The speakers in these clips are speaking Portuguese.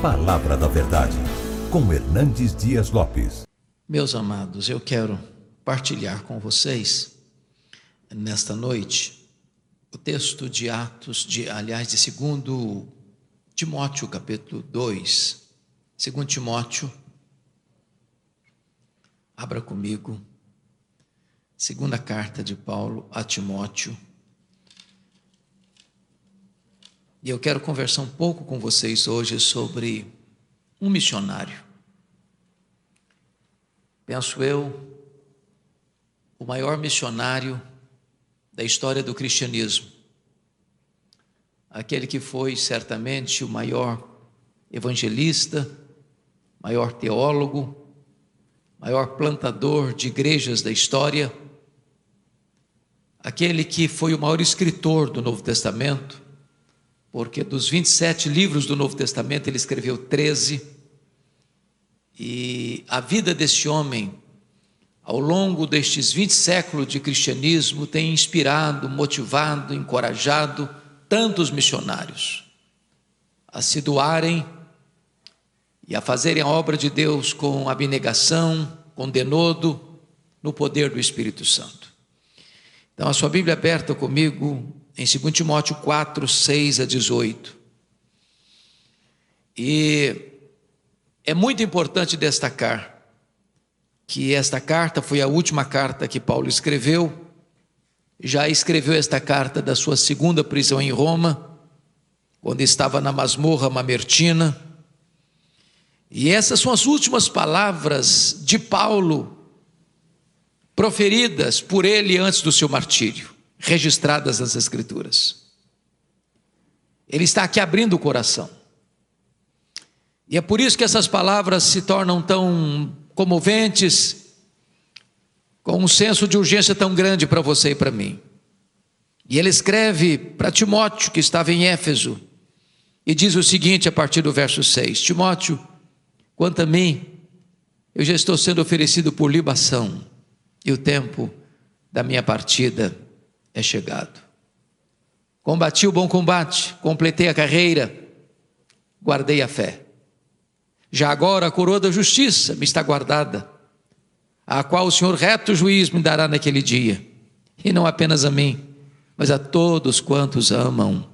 Palavra da Verdade, com Hernandes Dias Lopes. Meus amados, eu quero partilhar com vocês nesta noite o texto de Atos, de, aliás, de 2 Timóteo, capítulo 2. 2 Timóteo, abra comigo, segunda carta de Paulo a Timóteo. E eu quero conversar um pouco com vocês hoje sobre um missionário. Penso eu, o maior missionário da história do cristianismo. Aquele que foi certamente o maior evangelista, maior teólogo, maior plantador de igrejas da história, aquele que foi o maior escritor do Novo Testamento, porque dos 27 livros do Novo Testamento ele escreveu 13. E a vida desse homem, ao longo destes 20 séculos de cristianismo, tem inspirado, motivado, encorajado tantos missionários a se doarem e a fazerem a obra de Deus com abnegação, com denodo, no poder do Espírito Santo. Então, a sua Bíblia aberta comigo em 2 Timóteo 4, 6 a 18. E é muito importante destacar que esta carta foi a última carta que Paulo escreveu. Já escreveu esta carta da sua segunda prisão em Roma, quando estava na masmorra mamertina. E essas são as últimas palavras de Paulo proferidas por ele antes do seu martírio registradas nas Escrituras. Ele está aqui abrindo o coração. E é por isso que essas palavras se tornam tão comoventes, com um senso de urgência tão grande para você e para mim. E ele escreve para Timóteo, que estava em Éfeso, e diz o seguinte a partir do verso 6: Timóteo, quanto a mim, eu já estou sendo oferecido por libação, e o tempo da minha partida é chegado. Combati o bom combate, completei a carreira, guardei a fé. Já agora a coroa da justiça me está guardada, a qual o Senhor reto juiz me dará naquele dia, e não apenas a mim, mas a todos quantos amam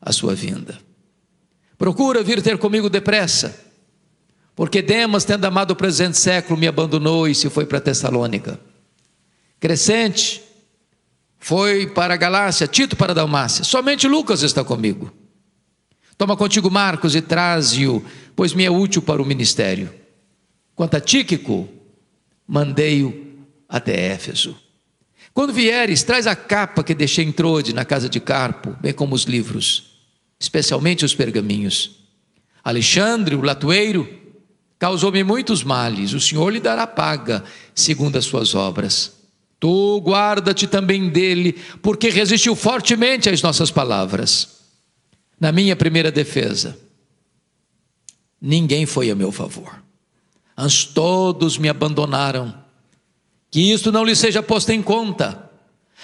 a sua vinda. Procura vir ter comigo depressa, porque Demas, tendo amado o presente século, me abandonou e se foi para Tessalônica. Crescente, foi para a Galácia, Tito para a Dalmácia. Somente Lucas está comigo. Toma contigo Marcos e traze-o, pois me é útil para o ministério. Quanto a Tíquico, mandei-o até Éfeso. Quando vieres, traz a capa que deixei em Trode, na casa de Carpo, bem como os livros, especialmente os pergaminhos. Alexandre, o latoeiro, causou-me muitos males, o Senhor lhe dará paga, segundo as suas obras. Tu guarda-te também dele, porque resistiu fortemente às nossas palavras. Na minha primeira defesa, ninguém foi a meu favor. Antes todos me abandonaram. Que isto não lhe seja posto em conta.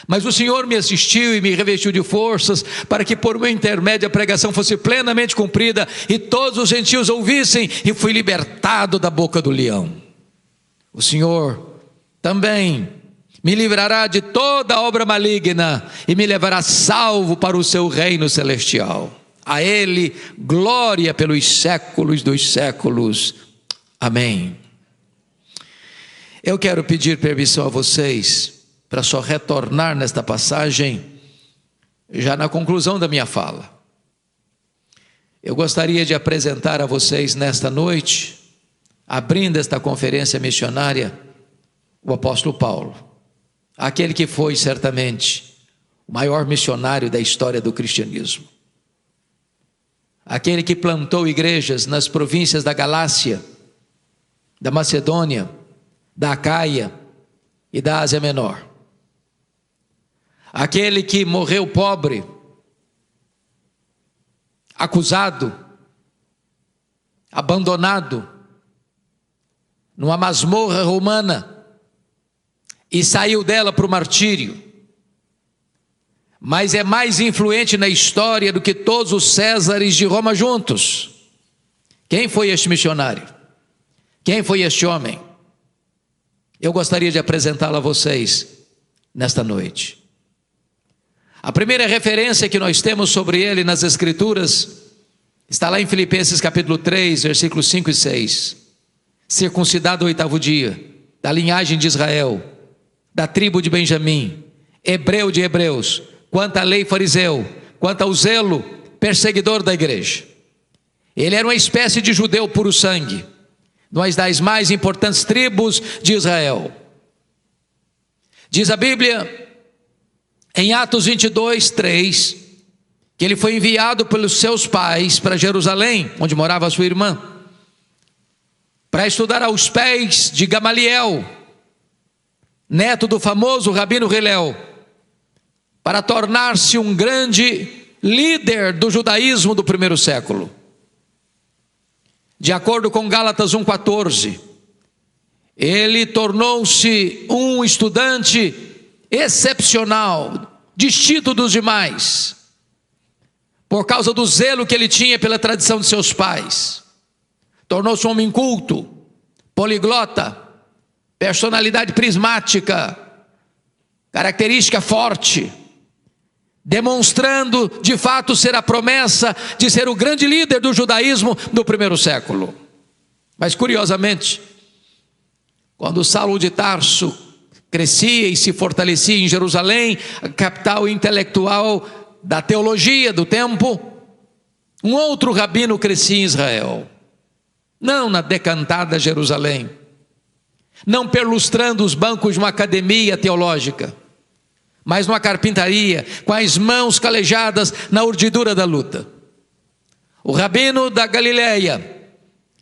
Mas o Senhor me assistiu e me revestiu de forças, para que por meu intermédio a pregação fosse plenamente cumprida e todos os gentios ouvissem, e fui libertado da boca do leão. O Senhor também me livrará de toda obra maligna e me levará salvo para o seu reino celestial. A Ele glória pelos séculos dos séculos. Amém. Eu quero pedir permissão a vocês para só retornar nesta passagem, já na conclusão da minha fala. Eu gostaria de apresentar a vocês nesta noite, abrindo esta conferência missionária, o apóstolo Paulo aquele que foi certamente o maior missionário da história do cristianismo. Aquele que plantou igrejas nas províncias da Galácia, da Macedônia, da Acaia e da Ásia Menor. Aquele que morreu pobre, acusado, abandonado, numa masmorra romana, e saiu dela para o martírio. Mas é mais influente na história do que todos os Césares de Roma juntos. Quem foi este missionário? Quem foi este homem? Eu gostaria de apresentá-lo a vocês nesta noite. A primeira referência que nós temos sobre ele nas Escrituras está lá em Filipenses capítulo 3, versículos 5 e 6. Circuncidado o oitavo dia, da linhagem de Israel, da tribo de Benjamim, hebreu de hebreus, quanto à lei fariseu, quanto ao zelo perseguidor da igreja. Ele era uma espécie de judeu puro sangue, uma das mais importantes tribos de Israel. Diz a Bíblia em Atos 22, 3, que ele foi enviado pelos seus pais para Jerusalém, onde morava sua irmã, para estudar aos pés de Gamaliel, neto do famoso Rabino Hilel, para tornar-se um grande líder do judaísmo do primeiro século. De acordo com Gálatas 1,14, ele tornou-se um estudante excepcional, distinto dos demais, por causa do zelo que ele tinha pela tradição de seus pais. Tornou-se um homem culto, poliglota, personalidade prismática, característica forte, demonstrando de fato ser a promessa de ser o grande líder do judaísmo do primeiro século. Mas curiosamente, quando Saulo de Tarso crescia e se fortalecia em Jerusalém, a capital intelectual da teologia do tempo. Um outro rabino crescia em Israel, não na decantada Jerusalém, não perlustrando os bancos de uma academia teológica, mas numa carpintaria, com as mãos calejadas na urdidura da luta. O rabino da Galileia,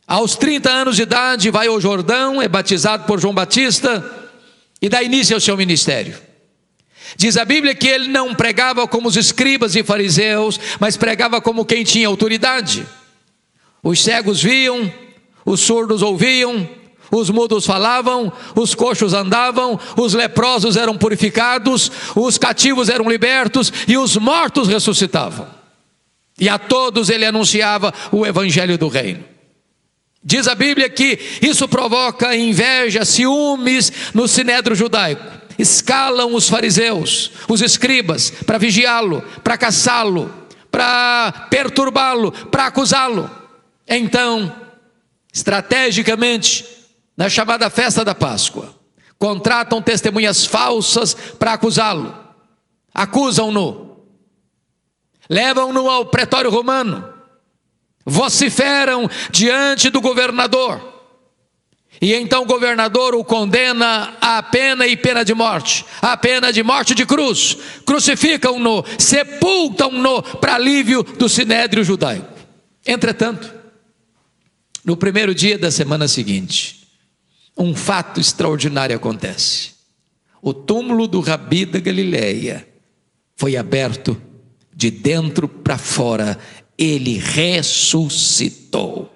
aos 30 anos de idade, vai ao Jordão, é batizado por João Batista, e dá início ao seu ministério. Diz a Bíblia que ele não pregava como os escribas e fariseus, mas pregava como quem tinha autoridade. Os cegos viam, os surdos ouviam, os mudos falavam, os coxos andavam, os leprosos eram purificados, os cativos eram libertos e os mortos ressuscitavam. E a todos ele anunciava o evangelho do reino. Diz a Bíblia que isso provoca inveja, ciúmes no sinédrio judaico. Escalam os fariseus, os escribas, para vigiá-lo, para caçá-lo, para perturbá-lo, para acusá-lo. Então, estrategicamente, na chamada festa da Páscoa, contratam testemunhas falsas para acusá-lo, acusam-no, levam-no ao pretório romano vociferam diante do governador. E então o governador o condena à pena e pena de morte, à pena de morte de cruz. Crucificam-no, sepultam-no para alívio do sinédrio judaico. Entretanto, no primeiro dia da semana seguinte, um fato extraordinário acontece. O túmulo do Rabi da Galileia foi aberto de dentro para fora ele ressuscitou.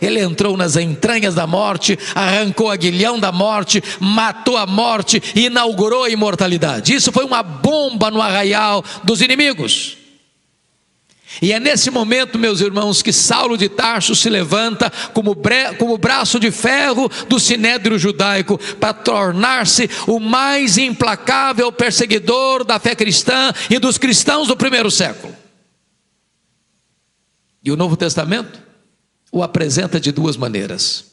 Ele entrou nas entranhas da morte, arrancou a guilhão da morte, matou a morte e inaugurou a imortalidade. Isso foi uma bomba no arraial dos inimigos. E é nesse momento, meus irmãos, que Saulo de Tarso se levanta como, como braço de ferro do sinédrio judaico para tornar-se o mais implacável perseguidor da fé cristã e dos cristãos do primeiro século. E o Novo Testamento o apresenta de duas maneiras.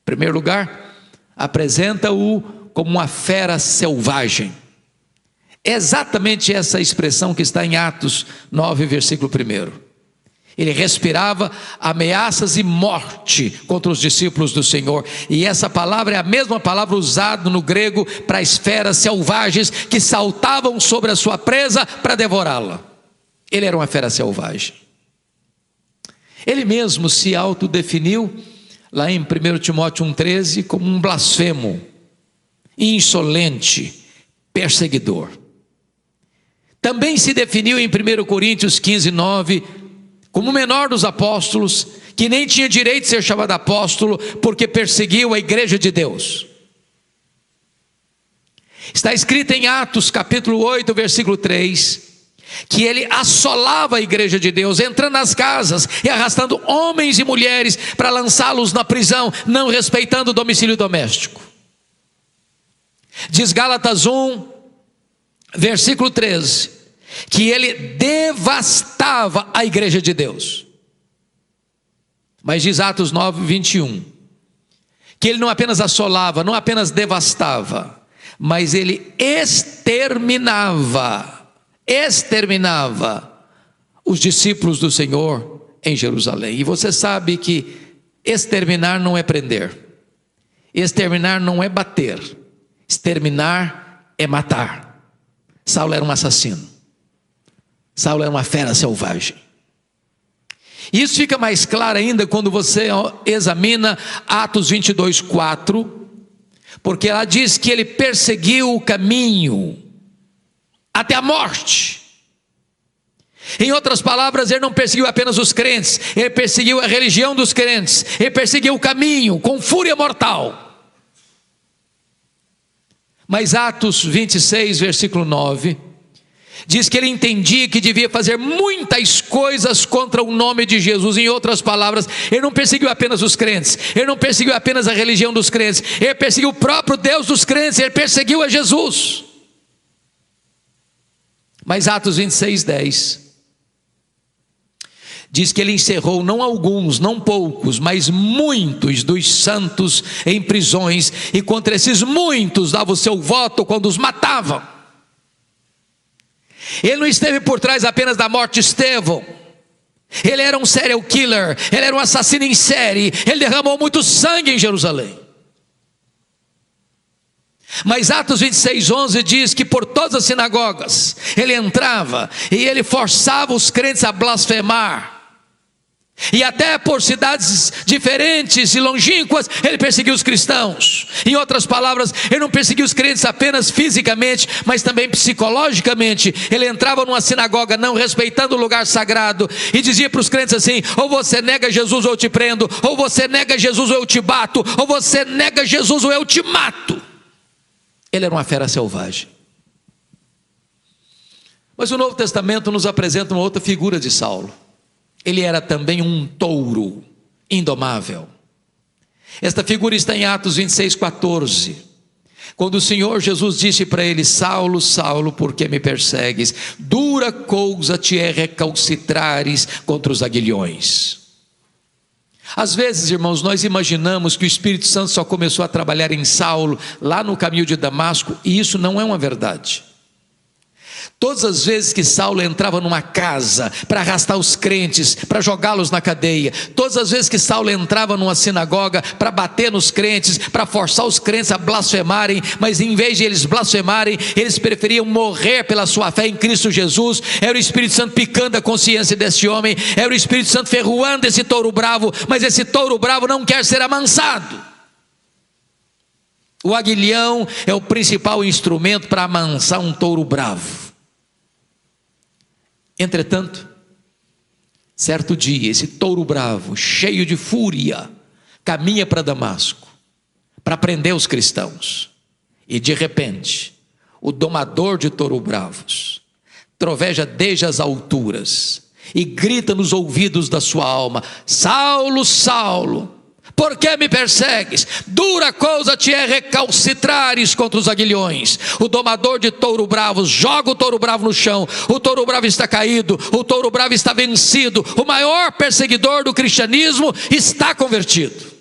Em primeiro lugar, apresenta-o como uma fera selvagem. Exatamente essa expressão que está em Atos 9, versículo 1. Ele respirava ameaças e morte contra os discípulos do Senhor. E essa palavra é a mesma palavra usada no grego para as feras selvagens que saltavam sobre a sua presa para devorá-la. Ele era uma fera selvagem. Ele mesmo se autodefiniu, lá em 1 Timóteo 1,13, como um blasfemo, insolente, perseguidor. Também se definiu em 1 Coríntios 15, 9, como o menor dos apóstolos, que nem tinha direito de ser chamado apóstolo, porque perseguiu a igreja de Deus. Está escrito em Atos capítulo 8, versículo 3, que ele assolava a igreja de Deus, entrando nas casas e arrastando homens e mulheres para lançá-los na prisão, não respeitando o domicílio doméstico. Diz Gálatas 1, versículo 13, que ele devastava a igreja de Deus. Mas diz Atos 9, 21, que ele não apenas assolava, não apenas devastava, mas ele exterminava, exterminava os discípulos do Senhor em Jerusalém. E você sabe que exterminar não é prender, exterminar não é bater, exterminar é matar. Saulo era um assassino, Saulo era uma fera selvagem. Isso fica mais claro ainda quando você examina Atos 22, 4, porque ela diz que ele perseguiu o caminho até a morte. Em outras palavras, ele não perseguiu apenas os crentes, ele perseguiu a religião dos crentes, ele perseguiu o caminho com fúria mortal. Mas Atos 26, versículo 9, diz que ele entendia que devia fazer muitas coisas contra o nome de Jesus. Em outras palavras, ele não perseguiu apenas os crentes, ele não perseguiu apenas a religião dos crentes, ele perseguiu o próprio Deus dos crentes, ele perseguiu a Jesus. Mas Atos 26, 10 diz que ele encerrou não alguns, não poucos, mas muitos dos santos em prisões, e contra esses muitos dava o seu voto quando os matavam. Ele não esteve por trás apenas da morte de Estevão. Ele era um serial killer, ele era um assassino em série, ele derramou muito sangue em Jerusalém. Mas Atos 26, 11 diz que por todas as sinagogas ele entrava e ele forçava os crentes a blasfemar. E até por cidades diferentes e longínquas, ele perseguiu os cristãos. Em outras palavras, ele não perseguiu os crentes apenas fisicamente, mas também psicologicamente. Ele entrava numa sinagoga não respeitando o lugar sagrado e dizia para os crentes assim: ou você nega Jesus ou eu te prendo, ou você nega Jesus ou eu te bato, ou você nega Jesus ou eu te mato. Ele era uma fera selvagem. Mas o Novo Testamento nos apresenta uma outra figura de Saulo ele era também um touro indomável. Esta figura está em Atos 26, 14. Quando o Senhor Jesus disse para ele: Saulo, Saulo, por que me persegues? Dura coisa te é recalcitrares contra os aguilhões. Às vezes, irmãos, nós imaginamos que o Espírito Santo só começou a trabalhar em Saulo lá no caminho de Damasco, e isso não é uma verdade. Todas as vezes que Saulo entrava numa casa para arrastar os crentes, para jogá-los na cadeia, todas as vezes que Saulo entrava numa sinagoga para bater nos crentes, para forçar os crentes a blasfemarem, mas em vez de eles blasfemarem, eles preferiam morrer pela sua fé em Cristo Jesus. Era o Espírito Santo picando a consciência desse homem, era o Espírito Santo ferroando esse touro bravo, mas esse touro bravo não quer ser amansado. O aguilhão é o principal instrumento para amansar um touro bravo. Entretanto, certo dia, esse touro bravo, cheio de fúria, caminha para Damasco para prender os cristãos. E de repente, o domador de touro bravos troveja desde as alturas e grita nos ouvidos da sua alma: Saulo, Saulo, por que me persegues? Dura coisa te é recalcitrares contra os aguilhões. O domador de touro bravo joga o touro bravo no chão. O touro bravo está caído. O touro bravo está vencido. O maior perseguidor do cristianismo está convertido.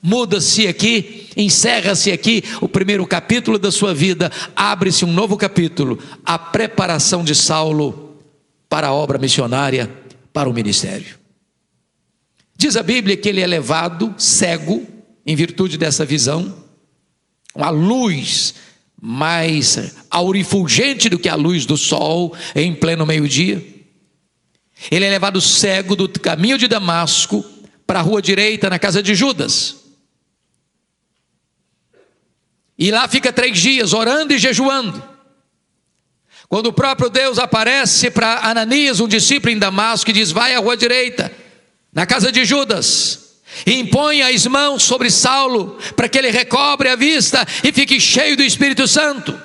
Muda-se aqui, encerra-se aqui o primeiro capítulo da sua vida, abre-se um novo capítulo, a preparação de Saulo para a obra missionária, para o ministério. Diz a Bíblia que ele é levado cego, em virtude dessa visão, uma luz mais aurifulgente do que a luz do sol em pleno meio-dia. Ele é levado cego do caminho de Damasco para a rua direita, na casa de Judas. E lá fica três dias orando e jejuando. Quando o próprio Deus aparece para Ananias, um discípulo em Damasco, e diz: Vai à rua direita na casa de Judas, e impõe as mãos sobre Saulo, para que ele recobre a vista e fique cheio do Espírito Santo.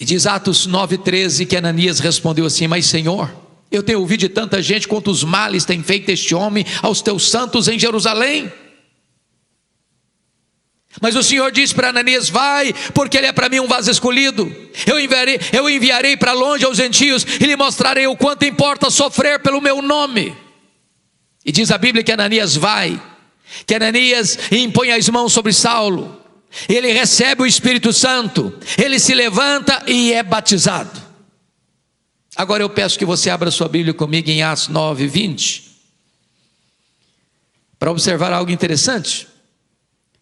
E diz Atos 9,13 que Ananias respondeu assim: Mas Senhor, eu tenho ouvido de tanta gente quantos males tem feito este homem aos teus santos em Jerusalém. Mas o Senhor disse para Ananias: Vai, porque ele é para mim um vaso escolhido. Eu enviarei, eu enviarei para longe aos gentios e lhe mostrarei o quanto importa sofrer pelo meu nome. E diz a Bíblia que Ananias vai, que Ananias impõe as mãos sobre Saulo, ele recebe o Espírito Santo, ele se levanta e é batizado. Agora eu peço que você abra sua Bíblia comigo em Atos 9, 20, para observar algo interessante.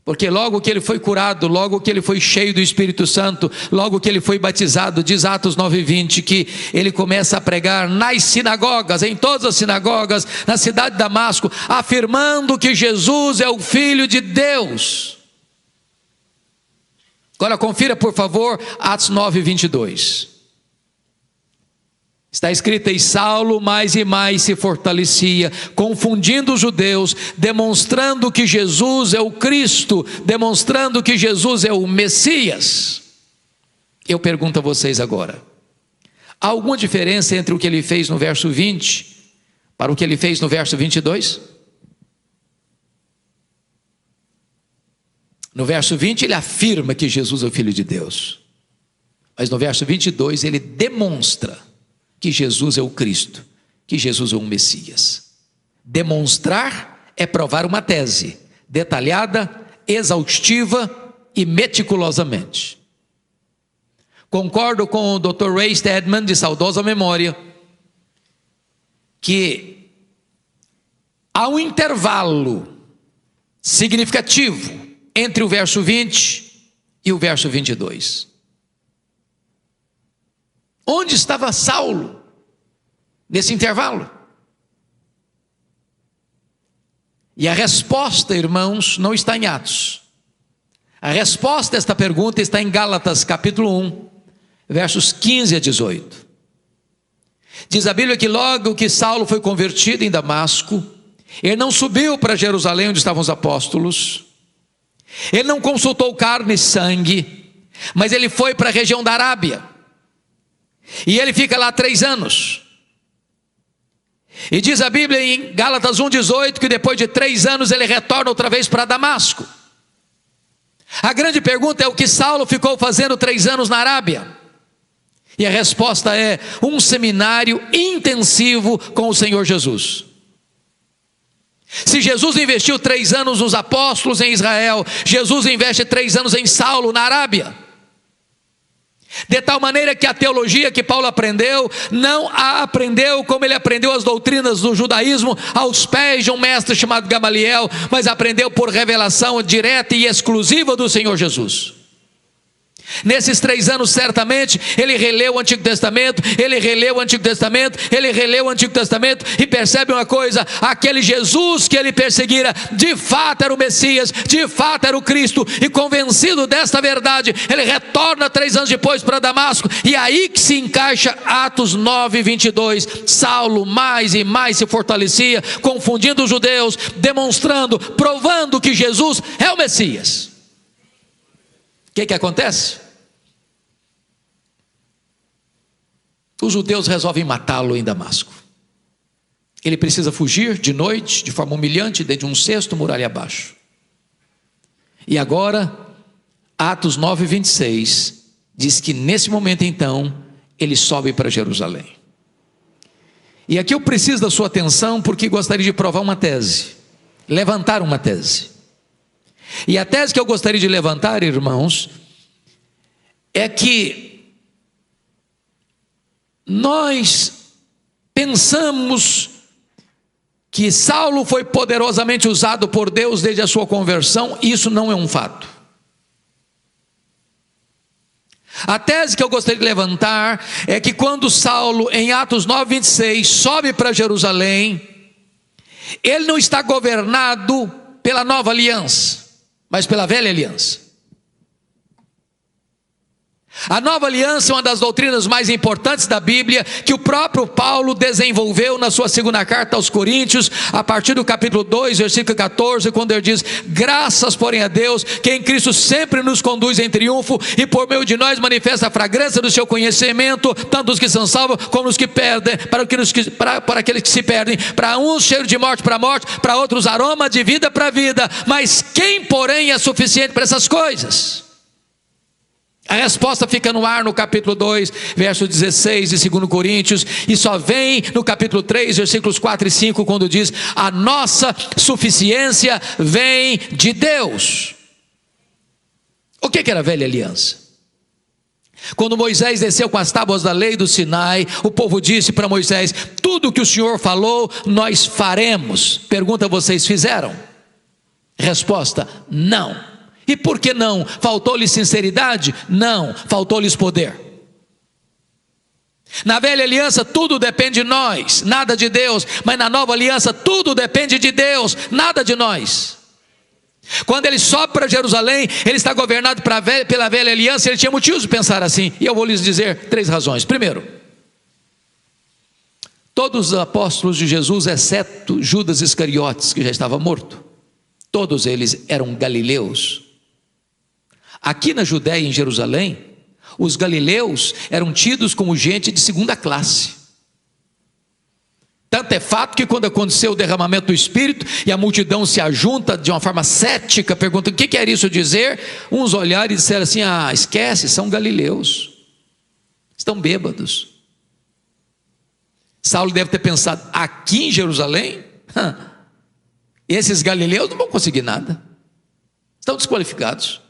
Porque logo que ele foi curado, logo que ele foi cheio do Espírito Santo, logo que ele foi batizado, diz Atos 9:20 que ele começa a pregar nas sinagogas, em todas as sinagogas, na cidade de Damasco, afirmando que Jesus é o filho de Deus. Agora confira, por favor, Atos 9:22. Está escrito: E Saulo mais e mais se fortalecia, confundindo os judeus, demonstrando que Jesus é o Cristo, demonstrando que Jesus é o Messias. Eu pergunto a vocês agora: há alguma diferença entre o que ele fez no verso 20 para o que ele fez no verso 22? No verso 20 ele afirma que Jesus é o Filho de Deus, mas no verso 22 ele demonstra que Jesus é o Cristo, que Jesus é o Messias. Demonstrar é provar uma tese detalhada, exaustiva e meticulosamente. Concordo com o Dr. Ray Stedman, de saudosa memória, que há um intervalo significativo entre o verso 20 e o verso 22. Onde estava Saulo nesse intervalo? E a resposta, irmãos, não está em Atos. A resposta a esta pergunta está em Gálatas, capítulo 1, versos 15 a 18. Diz a Bíblia que logo que Saulo foi convertido em Damasco, ele não subiu para Jerusalém onde estavam os apóstolos, ele não consultou carne e sangue, mas ele foi para a região da Arábia. E ele fica lá três anos. E diz a Bíblia em Gálatas 1,18 que depois de três anos ele retorna outra vez para Damasco. A grande pergunta é o que Saulo ficou fazendo três anos na Arábia? E a resposta é um seminário intensivo com o Senhor Jesus. Se Jesus investiu três anos nos apóstolos em Israel, Jesus investe três anos em Saulo na Arábia. De tal maneira que a teologia que Paulo aprendeu, não a aprendeu como ele aprendeu as doutrinas do judaísmo aos pés de um mestre chamado Gamaliel, mas aprendeu por revelação direta e exclusiva do Senhor Jesus. Nesses três anos, certamente, ele releu o Antigo Testamento, ele releu o Antigo Testamento, ele releu o Antigo Testamento e percebe uma coisa: aquele Jesus que ele perseguira, de fato era o Messias, de fato era o Cristo, e convencido desta verdade, ele retorna três anos depois para Damasco, e aí que se encaixa Atos 9, 22. Saulo mais e mais se fortalecia, confundindo os judeus, demonstrando, provando que Jesus é o Messias. O que, que acontece? Os judeus resolvem matá-lo em Damasco. Ele precisa fugir de noite, de forma humilhante, dentro de um cesto, muralha abaixo. E agora, Atos 9, 26, diz que nesse momento então, ele sobe para Jerusalém. E aqui eu preciso da sua atenção porque gostaria de provar uma tese, levantar uma tese. E a tese que eu gostaria de levantar, irmãos, é que nós pensamos que Saulo foi poderosamente usado por Deus desde a sua conversão, isso não é um fato. A tese que eu gostaria de levantar é que quando Saulo, em Atos 9, 26, sobe para Jerusalém, ele não está governado pela nova aliança mas pela velha aliança. A nova aliança é uma das doutrinas mais importantes da Bíblia, que o próprio Paulo desenvolveu na sua segunda carta aos Coríntios, a partir do capítulo 2, versículo 14, quando ele diz: Graças, porém, a Deus, que em Cristo sempre nos conduz em triunfo e por meio de nós manifesta a fragrância do seu conhecimento, tanto os que são salvos como os que perdem, para, que, para, para aqueles que se perdem, para uns cheiro de morte para morte, para outros aroma de vida para vida. Mas quem, porém, é suficiente para essas coisas? A resposta fica no ar no capítulo 2, verso 16 de 2 Coríntios, e só vem no capítulo 3, versículos 4 e 5, quando diz: A nossa suficiência vem de Deus. O que era a velha aliança? Quando Moisés desceu com as tábuas da lei do Sinai, o povo disse para Moisés: Tudo que o Senhor falou, nós faremos. Pergunta: vocês fizeram? Resposta: Não. E por que não? Faltou-lhes sinceridade? Não, faltou-lhes poder. Na velha aliança tudo depende de nós, nada de Deus, mas na nova aliança tudo depende de Deus, nada de nós. Quando ele sobe para Jerusalém, ele está governado pela velha aliança, ele tinha motivos de pensar assim, e eu vou lhes dizer três razões. Primeiro, todos os apóstolos de Jesus, exceto Judas Iscariotes, que já estava morto, todos eles eram galileus, Aqui na Judéia, em Jerusalém, os galileus eram tidos como gente de segunda classe. Tanto é fato que quando aconteceu o derramamento do Espírito e a multidão se ajunta de uma forma cética, perguntando o que quer isso dizer, uns olharam e disseram assim: Ah, esquece, são galileus, estão bêbados. Saulo deve ter pensado: aqui em Jerusalém, esses galileus não vão conseguir nada, estão desqualificados.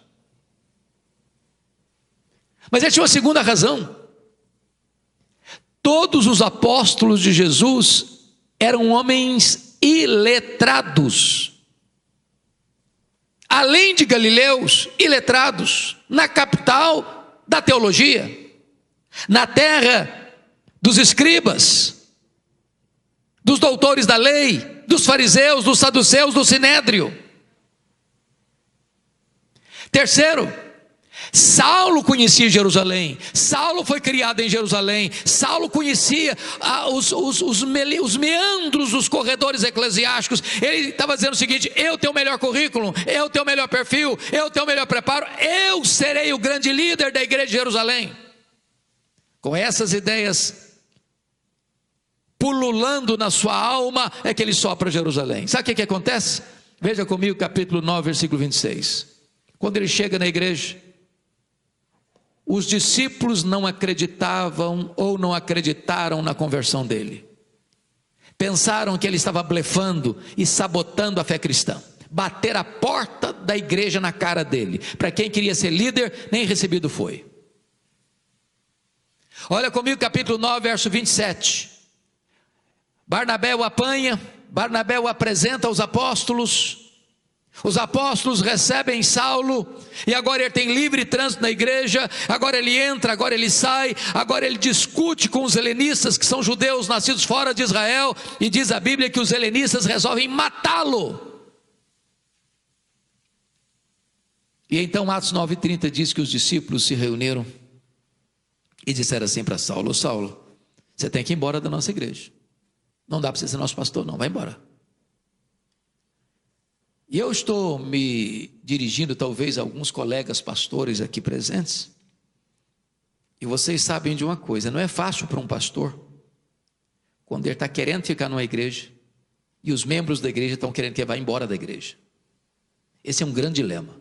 Mas ele tinha uma segunda razão. Todos os apóstolos de Jesus eram homens iletrados. Além de galileus, iletrados, na capital da teologia, na terra dos escribas, dos doutores da lei, dos fariseus, dos saduceus, do sinédrio. Terceiro, Saulo conhecia Jerusalém, Saulo foi criado em Jerusalém, Saulo conhecia ah, os, os, os, os, meandros dos corredores eclesiásticos. Ele estava dizendo o seguinte: eu tenho o melhor currículo, eu tenho o melhor perfil, eu tenho o melhor preparo, eu serei o grande líder da igreja de Jerusalém. Com essas ideias pululando na sua alma, é que ele sopra Jerusalém. Sabe o que, que acontece? Veja comigo capítulo 9, versículo 26. Quando ele chega na igreja, os discípulos não acreditavam ou não acreditaram na conversão dele. Pensaram que ele estava blefando e sabotando a fé cristã. Bater a porta da igreja na cara dele. Para quem queria ser líder, nem recebido foi. Olha comigo capítulo 9, verso 27. Barnabé o apanha, Barnabé o apresenta aos apóstolos. Os apóstolos recebem Saulo, e agora ele tem livre trânsito na igreja, agora ele entra, agora ele sai, agora ele discute com os helenistas, que são judeus nascidos fora de Israel, e diz a Bíblia que os helenistas resolvem matá-lo. E então Atos 9,30 diz que os discípulos se reuniram e disseram assim para Saulo: Saulo, você tem que ir embora da nossa igreja. Não dá para você ser nosso pastor, não, vai embora. E eu estou me dirigindo, talvez, a alguns colegas pastores aqui presentes. E vocês sabem de uma coisa: não é fácil para um pastor, quando ele está querendo ficar numa igreja, e os membros da igreja estão querendo que ele vá embora da igreja. Esse é um grande dilema.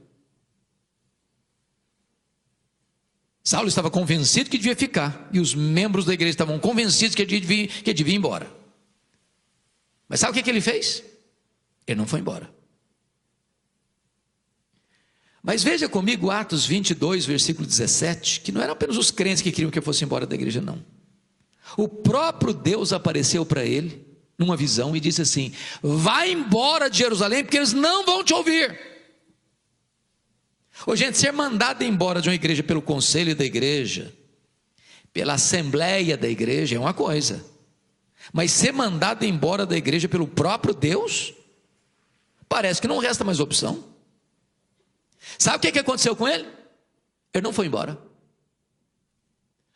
Saulo estava convencido que devia ficar, e os membros da igreja estavam convencidos que ele devia, que ele devia ir embora. Mas sabe o que, que ele fez? Ele não foi embora. Mas veja comigo Atos 22, versículo 17, que não eram apenas os crentes que queriam que eu fosse embora da igreja, não. O próprio Deus apareceu para ele numa visão e disse assim: Vai embora de Jerusalém, porque eles não vão te ouvir. Ô, gente, ser mandado embora de uma igreja pelo conselho da igreja, pela assembleia da igreja, é uma coisa, mas ser mandado embora da igreja pelo próprio Deus, parece que não resta mais opção. Sabe o que, que aconteceu com ele? Ele não foi embora.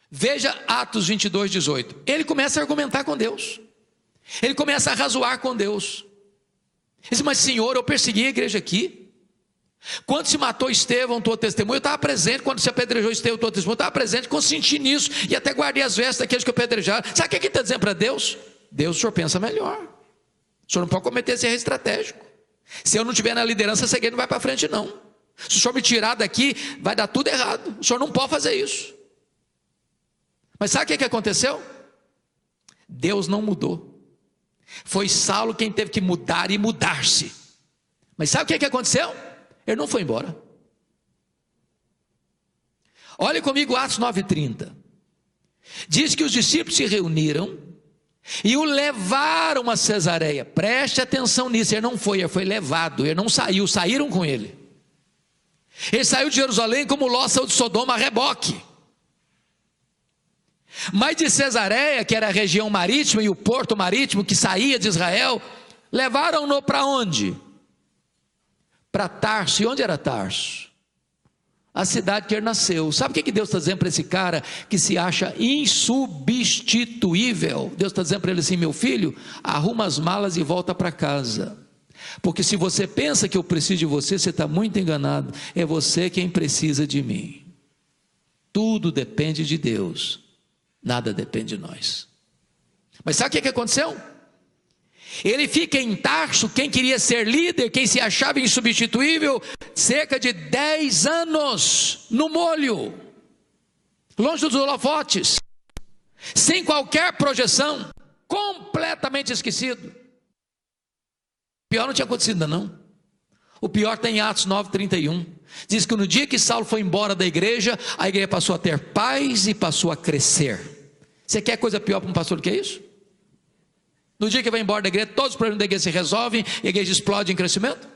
Veja Atos 22, 18. Ele começa a argumentar com Deus. Ele começa a razoar com Deus. Ele diz, mas Senhor, eu persegui a igreja aqui. Quando se matou Estevão, tua testemunha, eu estava presente. Quando se apedrejou Estevão, tua testemunha, eu estava presente, consenti nisso. E até guardei as vestes daqueles que apedrejaram. Sabe o que ele está dizendo para Deus? Deus, o senhor pensa melhor. O senhor não pode cometer esse erro estratégico. Se eu não estiver na liderança, essa igreja não vai para frente, não. Se o senhor me tirar daqui, vai dar tudo errado. O senhor não pode fazer isso. Mas sabe o que, que aconteceu? Deus não mudou. Foi Saulo quem teve que mudar e mudar-se. Mas sabe o que, que aconteceu? Ele não foi embora. Olhe comigo Atos 9,30. Diz que os discípulos se reuniram e o levaram a Cesareia. Preste atenção nisso. Ele não foi, ele foi levado. Ele não saiu, saíram com ele. Ele saiu de Jerusalém como Ló saiu de Sodoma a reboque. Mas de Cesareia, que era a região marítima e o porto marítimo que saía de Israel, levaram-no para onde? Para Tarso. E onde era Tarso? A cidade que ele nasceu. Sabe o que Deus está dizendo para esse cara que se acha insubstituível? Deus está dizendo para ele assim: meu filho, arruma as malas e volta para casa. Porque se você pensa que eu preciso de você, você está muito enganado. É você quem precisa de mim. Tudo depende de Deus. Nada depende de nós. Mas sabe o que aconteceu? Ele fica em Tarso, quem queria ser líder, quem se achava insubstituível, cerca de 10 anos no molho, longe dos holofotes, sem qualquer projeção, completamente esquecido. Pior não tinha acontecido ainda não. O pior está em Atos 9,31. Diz que no dia que Saulo foi embora da igreja, a igreja passou a ter paz e passou a crescer. Você quer coisa pior para um pastor do que isso? No dia que vai embora da igreja, todos os problemas da igreja se resolvem a igreja explode em crescimento?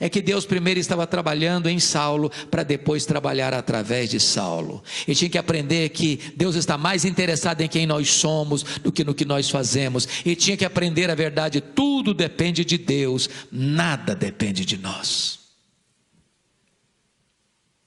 É que Deus primeiro estava trabalhando em Saulo para depois trabalhar através de Saulo. E tinha que aprender que Deus está mais interessado em quem nós somos do que no que nós fazemos. E tinha que aprender a verdade: tudo depende de Deus, nada depende de nós.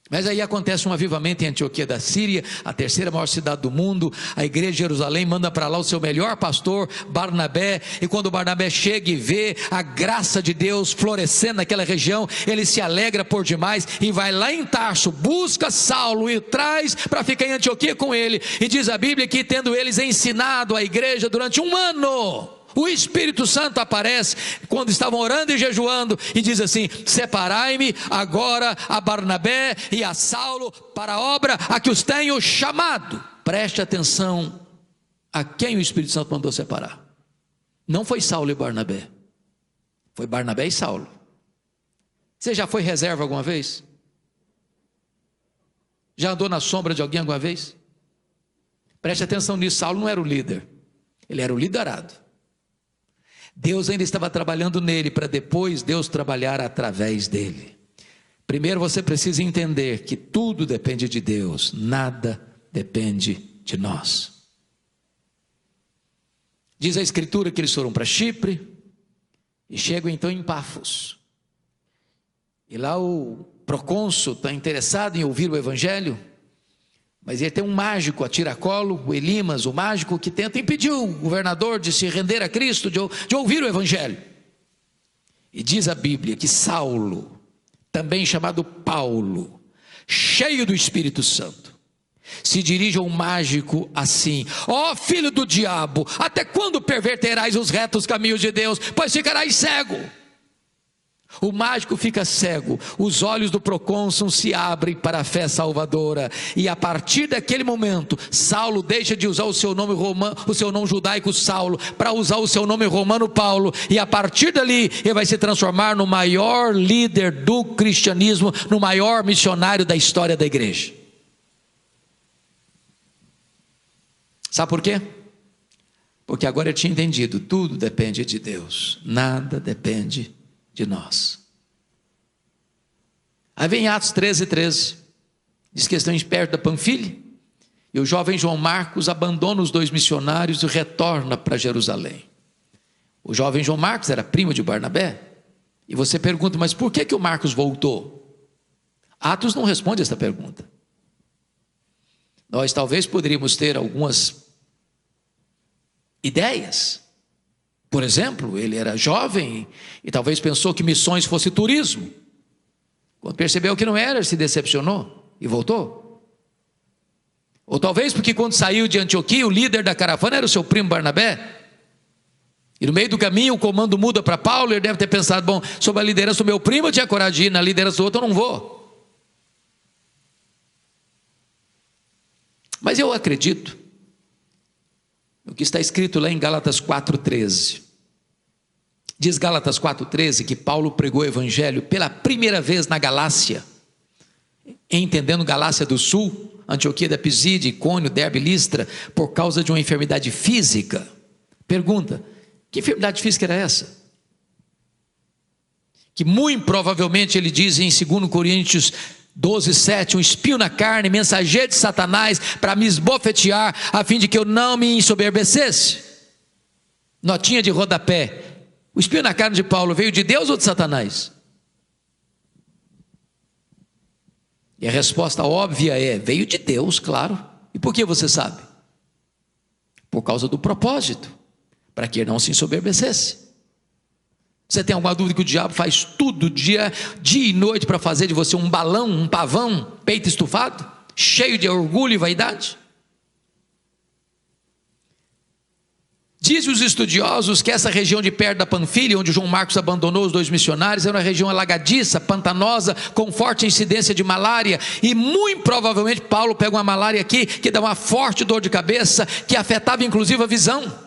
Mas aí acontece um avivamento em Antioquia da Síria, a terceira maior cidade do mundo. A igreja de Jerusalém manda para lá o seu melhor pastor, Barnabé. E quando Barnabé chega e vê a graça de Deus florescendo naquela região, ele se alegra por demais e vai lá em Tarso, busca Saulo e traz para ficar em Antioquia com ele. E diz a Bíblia que, tendo eles ensinado a igreja durante um ano, o Espírito Santo aparece quando estavam orando e jejuando e diz assim: Separai-me agora a Barnabé e a Saulo para a obra a que os tenho chamado. Preste atenção a quem o Espírito Santo mandou separar. Não foi Saulo e Barnabé, foi Barnabé e Saulo. Você já foi reserva alguma vez? Já andou na sombra de alguém alguma vez? Preste atenção nisso: Saulo não era o líder, ele era o liderado. Deus ainda estava trabalhando nele para depois Deus trabalhar através dele. Primeiro você precisa entender que tudo depende de Deus, nada depende de nós. Diz a Escritura que eles foram para Chipre e chegam então em Pafos. E lá o procônsul está interessado em ouvir o Evangelho. Mas ele tem um mágico a tiracolo, o Elimas, o mágico que tenta impedir o governador de se render a Cristo, de, de ouvir o Evangelho. E diz a Bíblia que Saulo, também chamado Paulo, cheio do Espírito Santo, se dirige ao mágico assim: Ó oh, filho do diabo, até quando perverterás os retos caminhos de Deus? Pois ficarás cego. O mágico fica cego, os olhos do procônsul se abrem para a fé salvadora, e a partir daquele momento, Saulo deixa de usar o seu nome romano, o seu nome judaico Saulo, para usar o seu nome romano Paulo, e a partir dali ele vai se transformar no maior líder do cristianismo, no maior missionário da história da igreja. Sabe por quê? Porque agora eu tinha entendido, tudo depende de Deus, nada depende de nós. Aí vem Atos 13, 13. Diz que estão perto da Panfilha. E o jovem João Marcos abandona os dois missionários e retorna para Jerusalém. O jovem João Marcos era primo de Barnabé. E você pergunta, mas por que, que o Marcos voltou? Atos não responde essa pergunta. Nós talvez poderíamos ter algumas ideias. Por exemplo, ele era jovem e talvez pensou que missões fosse turismo. Quando percebeu que não era, se decepcionou e voltou. Ou talvez porque quando saiu de Antioquia, o líder da caravana era o seu primo Barnabé. E no meio do caminho o comando muda para Paulo, ele deve ter pensado: bom, sob a liderança do meu primo eu tinha coragem de ir, na liderança do outro eu não vou. Mas eu acredito que está escrito lá em Gálatas 4,13. Diz Gálatas 4,13 que Paulo pregou o evangelho pela primeira vez na Galácia, entendendo Galácia do Sul, Antioquia da Pisídia, Icônio, Derbe, Listra, por causa de uma enfermidade física. Pergunta: que enfermidade física era essa? Que muito provavelmente ele diz em 2 Coríntios 12, 7, um espinho na carne, mensageiro de Satanás, para me esbofetear, a fim de que eu não me ensoberbecesse. Notinha de rodapé. O espinho na carne de Paulo veio de Deus ou de Satanás? E a resposta óbvia é: veio de Deus, claro. E por que você sabe? Por causa do propósito, para que ele não se ensoberbecesse. Você tem alguma dúvida que o diabo faz tudo dia, dia e noite para fazer de você um balão, um pavão, peito estufado, cheio de orgulho e vaidade? Dizem os estudiosos que essa região de perto da Panfilha, onde João Marcos abandonou os dois missionários, era uma região alagadiça, pantanosa, com forte incidência de malária, e muito provavelmente Paulo pega uma malária aqui que dá uma forte dor de cabeça, que afetava inclusive a visão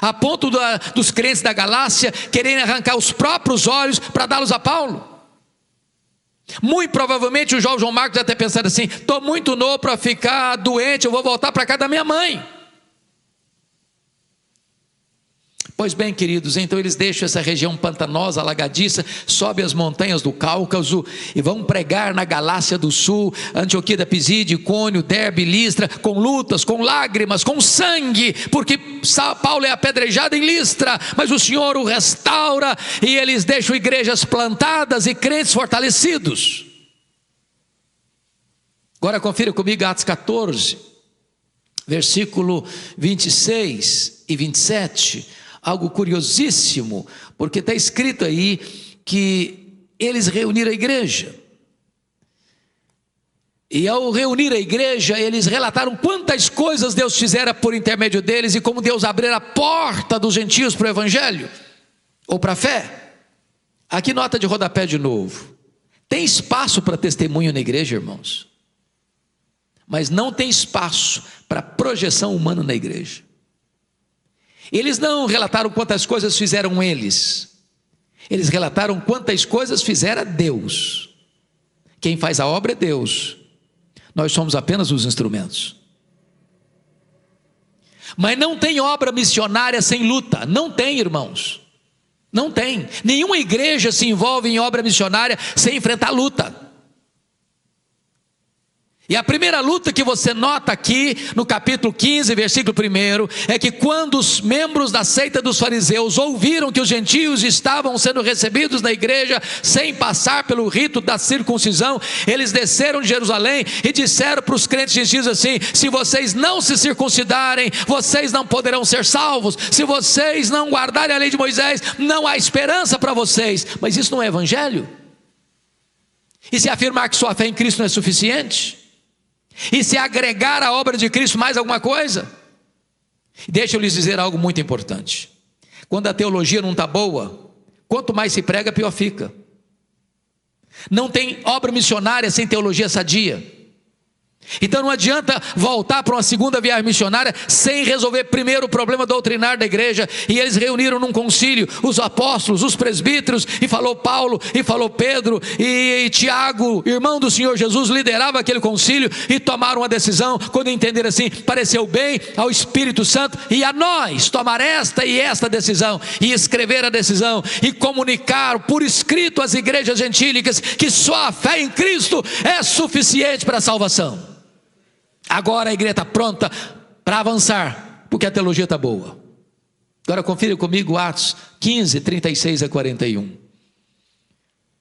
a ponto da, dos crentes da Galácia quererem arrancar os próprios olhos para dá-los a Paulo. Muito provavelmente o João Marcos deve ter pensado assim: estou muito novo para ficar doente, eu vou voltar para casa da minha mãe. Pois bem, queridos, então eles deixam essa região pantanosa, alagadiça, sobem as montanhas do Cáucaso e vão pregar na Galácia do Sul, Antioquia da Pisídia, Cônio, Derbe, Listra, com lutas, com lágrimas, com sangue, porque Paulo é apedrejado em Listra, mas o Senhor o restaura e eles deixam igrejas plantadas e crentes fortalecidos. Agora confira comigo Atos 14, versículo 26 e 27 algo curiosíssimo, porque está escrito aí que eles reuniram a igreja. E ao reunir a igreja, eles relataram quantas coisas Deus fizera por intermédio deles e como Deus abriu a porta dos gentios para o evangelho ou para a fé. Aqui nota de rodapé de novo. Tem espaço para testemunho na igreja, irmãos. Mas não tem espaço para projeção humana na igreja. Eles não relataram quantas coisas fizeram eles, eles relataram quantas coisas fizera Deus. Quem faz a obra é Deus, nós somos apenas os instrumentos. Mas não tem obra missionária sem luta, não tem, irmãos. Não tem. Nenhuma igreja se envolve em obra missionária sem enfrentar luta. E a primeira luta que você nota aqui no capítulo 15, versículo 1, é que quando os membros da seita dos fariseus ouviram que os gentios estavam sendo recebidos na igreja sem passar pelo rito da circuncisão, eles desceram de Jerusalém e disseram para os crentes gentios assim: se vocês não se circuncidarem, vocês não poderão ser salvos, se vocês não guardarem a lei de Moisés, não há esperança para vocês. Mas isso não é evangelho? E se afirmar que sua fé em Cristo não é suficiente? E se agregar à obra de Cristo mais alguma coisa? Deixa eu lhes dizer algo muito importante. Quando a teologia não está boa, quanto mais se prega, pior fica. Não tem obra missionária sem teologia sadia. Então não adianta voltar para uma segunda viagem missionária sem resolver primeiro o problema doutrinário da igreja. E eles reuniram num concílio os apóstolos, os presbíteros, e falou Paulo, e falou Pedro, e, e Tiago, irmão do Senhor Jesus, liderava aquele concílio e tomaram uma decisão. Quando entenderam assim, pareceu bem ao Espírito Santo e a nós tomar esta e esta decisão, e escrever a decisão, e comunicar por escrito às igrejas gentílicas que só a fé em Cristo é suficiente para a salvação. Agora a igreja está pronta para avançar, porque a teologia está boa. Agora confira comigo Atos 15, 36 a 41.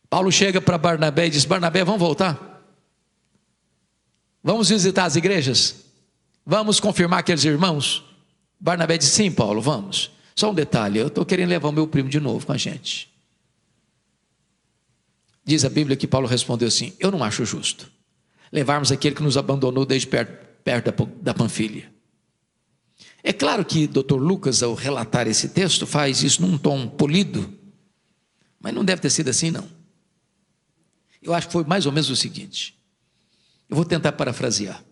Paulo chega para Barnabé e diz: Barnabé, vamos voltar? Vamos visitar as igrejas? Vamos confirmar aqueles irmãos? Barnabé disse: Sim, Paulo, vamos. Só um detalhe: eu estou querendo levar o meu primo de novo com a gente. Diz a Bíblia que Paulo respondeu assim: Eu não acho justo levarmos aquele que nos abandonou desde perto, perto da, da Panfilha. É claro que Dr. Lucas, ao relatar esse texto, faz isso num tom polido, mas não deve ter sido assim, não. Eu acho que foi mais ou menos o seguinte. Eu vou tentar parafrasear.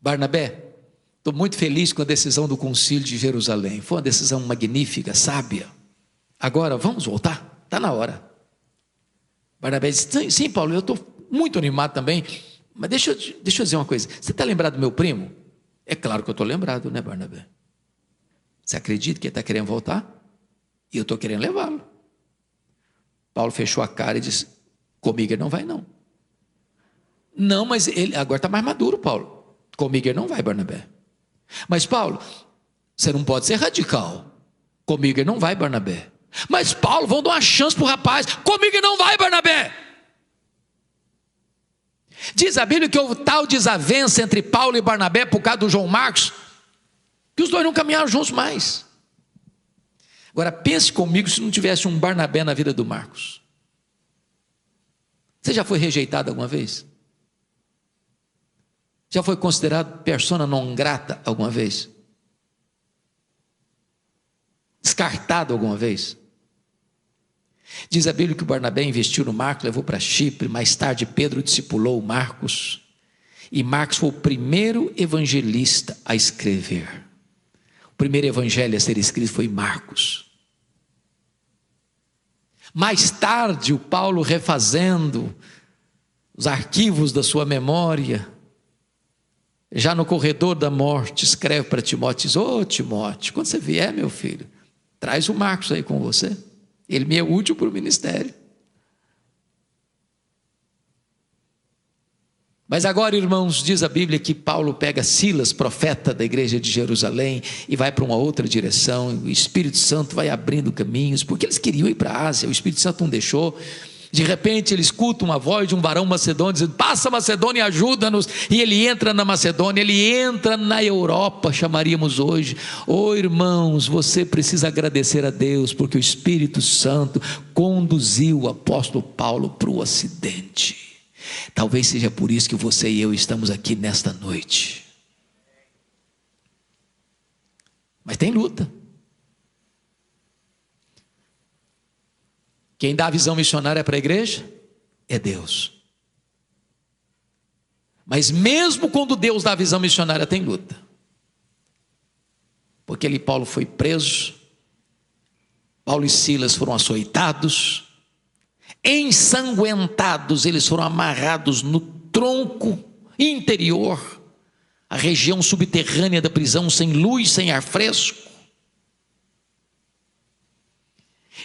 Barnabé, estou muito feliz com a decisão do Concílio de Jerusalém. Foi uma decisão magnífica, sábia. Agora, vamos voltar? Está na hora. Barnabé sim, sim Paulo, eu estou muito animado também. Mas deixa eu, deixa eu dizer uma coisa. Você está lembrado do meu primo? É claro que eu estou lembrado, né, Barnabé? Você acredita que ele está querendo voltar? E eu estou querendo levá-lo. Paulo fechou a cara e disse: Comigo ele não vai, não. Não, mas ele agora está mais maduro, Paulo. Comigo ele não vai, Barnabé. Mas, Paulo, você não pode ser radical. Comigo ele não vai, Barnabé. Mas, Paulo, vão dar uma chance para o rapaz. Comigo ele não vai, Barnabé. Diz a Bíblia que houve tal desavença entre Paulo e Barnabé por causa do João Marcos, que os dois não caminharam juntos mais. Agora pense comigo se não tivesse um Barnabé na vida do Marcos. Você já foi rejeitado alguma vez? Já foi considerado persona non grata alguma vez? Descartado alguma vez? Diz a Bíblia que o Barnabé investiu no Marcos, levou para Chipre, mais tarde Pedro discipulou Marcos, e Marcos foi o primeiro evangelista a escrever. O primeiro evangelho a ser escrito foi Marcos. Mais tarde, o Paulo refazendo os arquivos da sua memória, já no corredor da morte, escreve para Timóteo: Ô oh, Timóteo, quando você vier, meu filho, traz o Marcos aí com você. Ele me é útil para o ministério. Mas agora, irmãos, diz a Bíblia que Paulo pega Silas, profeta da igreja de Jerusalém, e vai para uma outra direção. O Espírito Santo vai abrindo caminhos, porque eles queriam ir para a Ásia, o Espírito Santo não deixou. De repente ele escuta uma voz de um varão macedônio dizendo: Passa Macedônia e ajuda-nos. E ele entra na Macedônia, ele entra na Europa, chamaríamos hoje. Oh irmãos, você precisa agradecer a Deus, porque o Espírito Santo conduziu o apóstolo Paulo para o Ocidente. Talvez seja por isso que você e eu estamos aqui nesta noite. Mas tem luta. Quem dá a visão missionária para a igreja é Deus. Mas mesmo quando Deus dá a visão missionária, tem luta. Porque ali Paulo foi preso, Paulo e Silas foram açoitados, ensanguentados, eles foram amarrados no tronco interior, a região subterrânea da prisão, sem luz, sem ar fresco.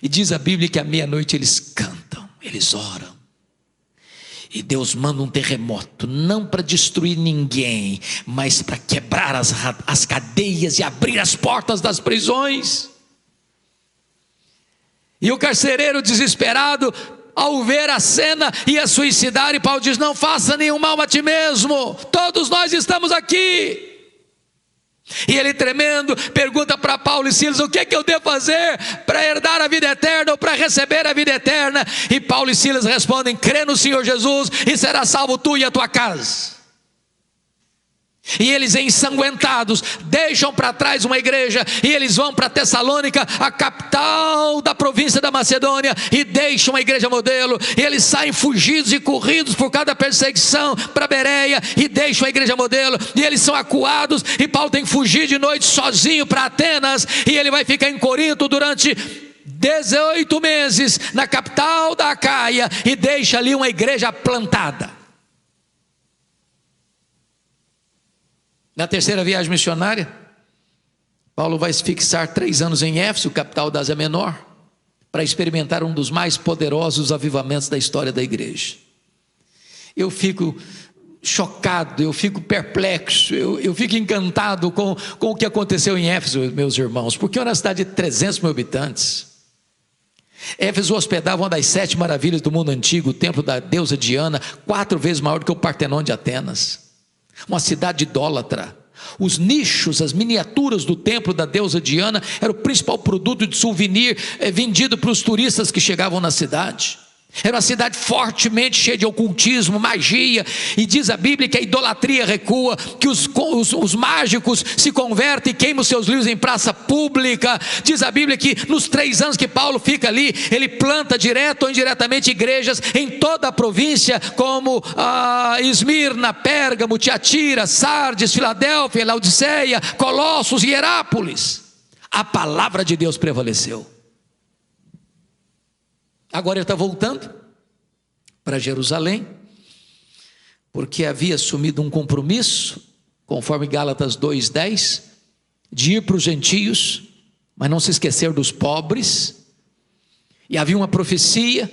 E diz a Bíblia que à meia-noite eles cantam, eles oram. E Deus manda um terremoto, não para destruir ninguém, mas para quebrar as, as cadeias e abrir as portas das prisões. E o carcereiro desesperado, ao ver a cena, ia suicidar, e Paulo diz: Não faça nenhum mal a ti mesmo, todos nós estamos aqui. E ele tremendo pergunta para Paulo e Silas: o que, é que eu devo fazer para herdar a vida eterna ou para receber a vida eterna? E Paulo e Silas respondem: crê no Senhor Jesus e será salvo tu e a tua casa. E eles ensanguentados deixam para trás uma igreja e eles vão para Tessalônica, a capital da província da Macedônia, e deixam a igreja modelo. E eles saem fugidos e corridos por cada perseguição para Bereia e deixam a igreja modelo. E eles são acuados e Paulo tem que fugir de noite sozinho para Atenas e ele vai ficar em Corinto durante 18 meses na capital da Acaia e deixa ali uma igreja plantada. Na terceira viagem missionária, Paulo vai se fixar três anos em Éfeso, capital da Ásia Menor, para experimentar um dos mais poderosos avivamentos da história da igreja. Eu fico chocado, eu fico perplexo, eu, eu fico encantado com, com o que aconteceu em Éfeso, meus irmãos, porque é uma cidade de 300 mil habitantes. Éfeso hospedava uma das sete maravilhas do mundo antigo, o templo da deusa Diana, quatro vezes maior do que o Partenon de Atenas. Uma cidade idólatra. Os nichos, as miniaturas do templo da deusa Diana era o principal produto de souvenir eh, vendido para os turistas que chegavam na cidade. Era uma cidade fortemente cheia de ocultismo, magia, e diz a Bíblia que a idolatria recua, que os, os, os, mágicos se convertem e queimam seus livros em praça pública. Diz a Bíblia que nos três anos que Paulo fica ali, ele planta direto ou indiretamente igrejas em toda a província, como ah, Esmirna, Pérgamo, Tiatira, Sardes, Filadélfia, Laodiceia, Colossos e Herápolis. A palavra de Deus prevaleceu. Agora ele está voltando para Jerusalém, porque havia assumido um compromisso, conforme Gálatas 2,10, de ir para os gentios, mas não se esquecer dos pobres. E havia uma profecia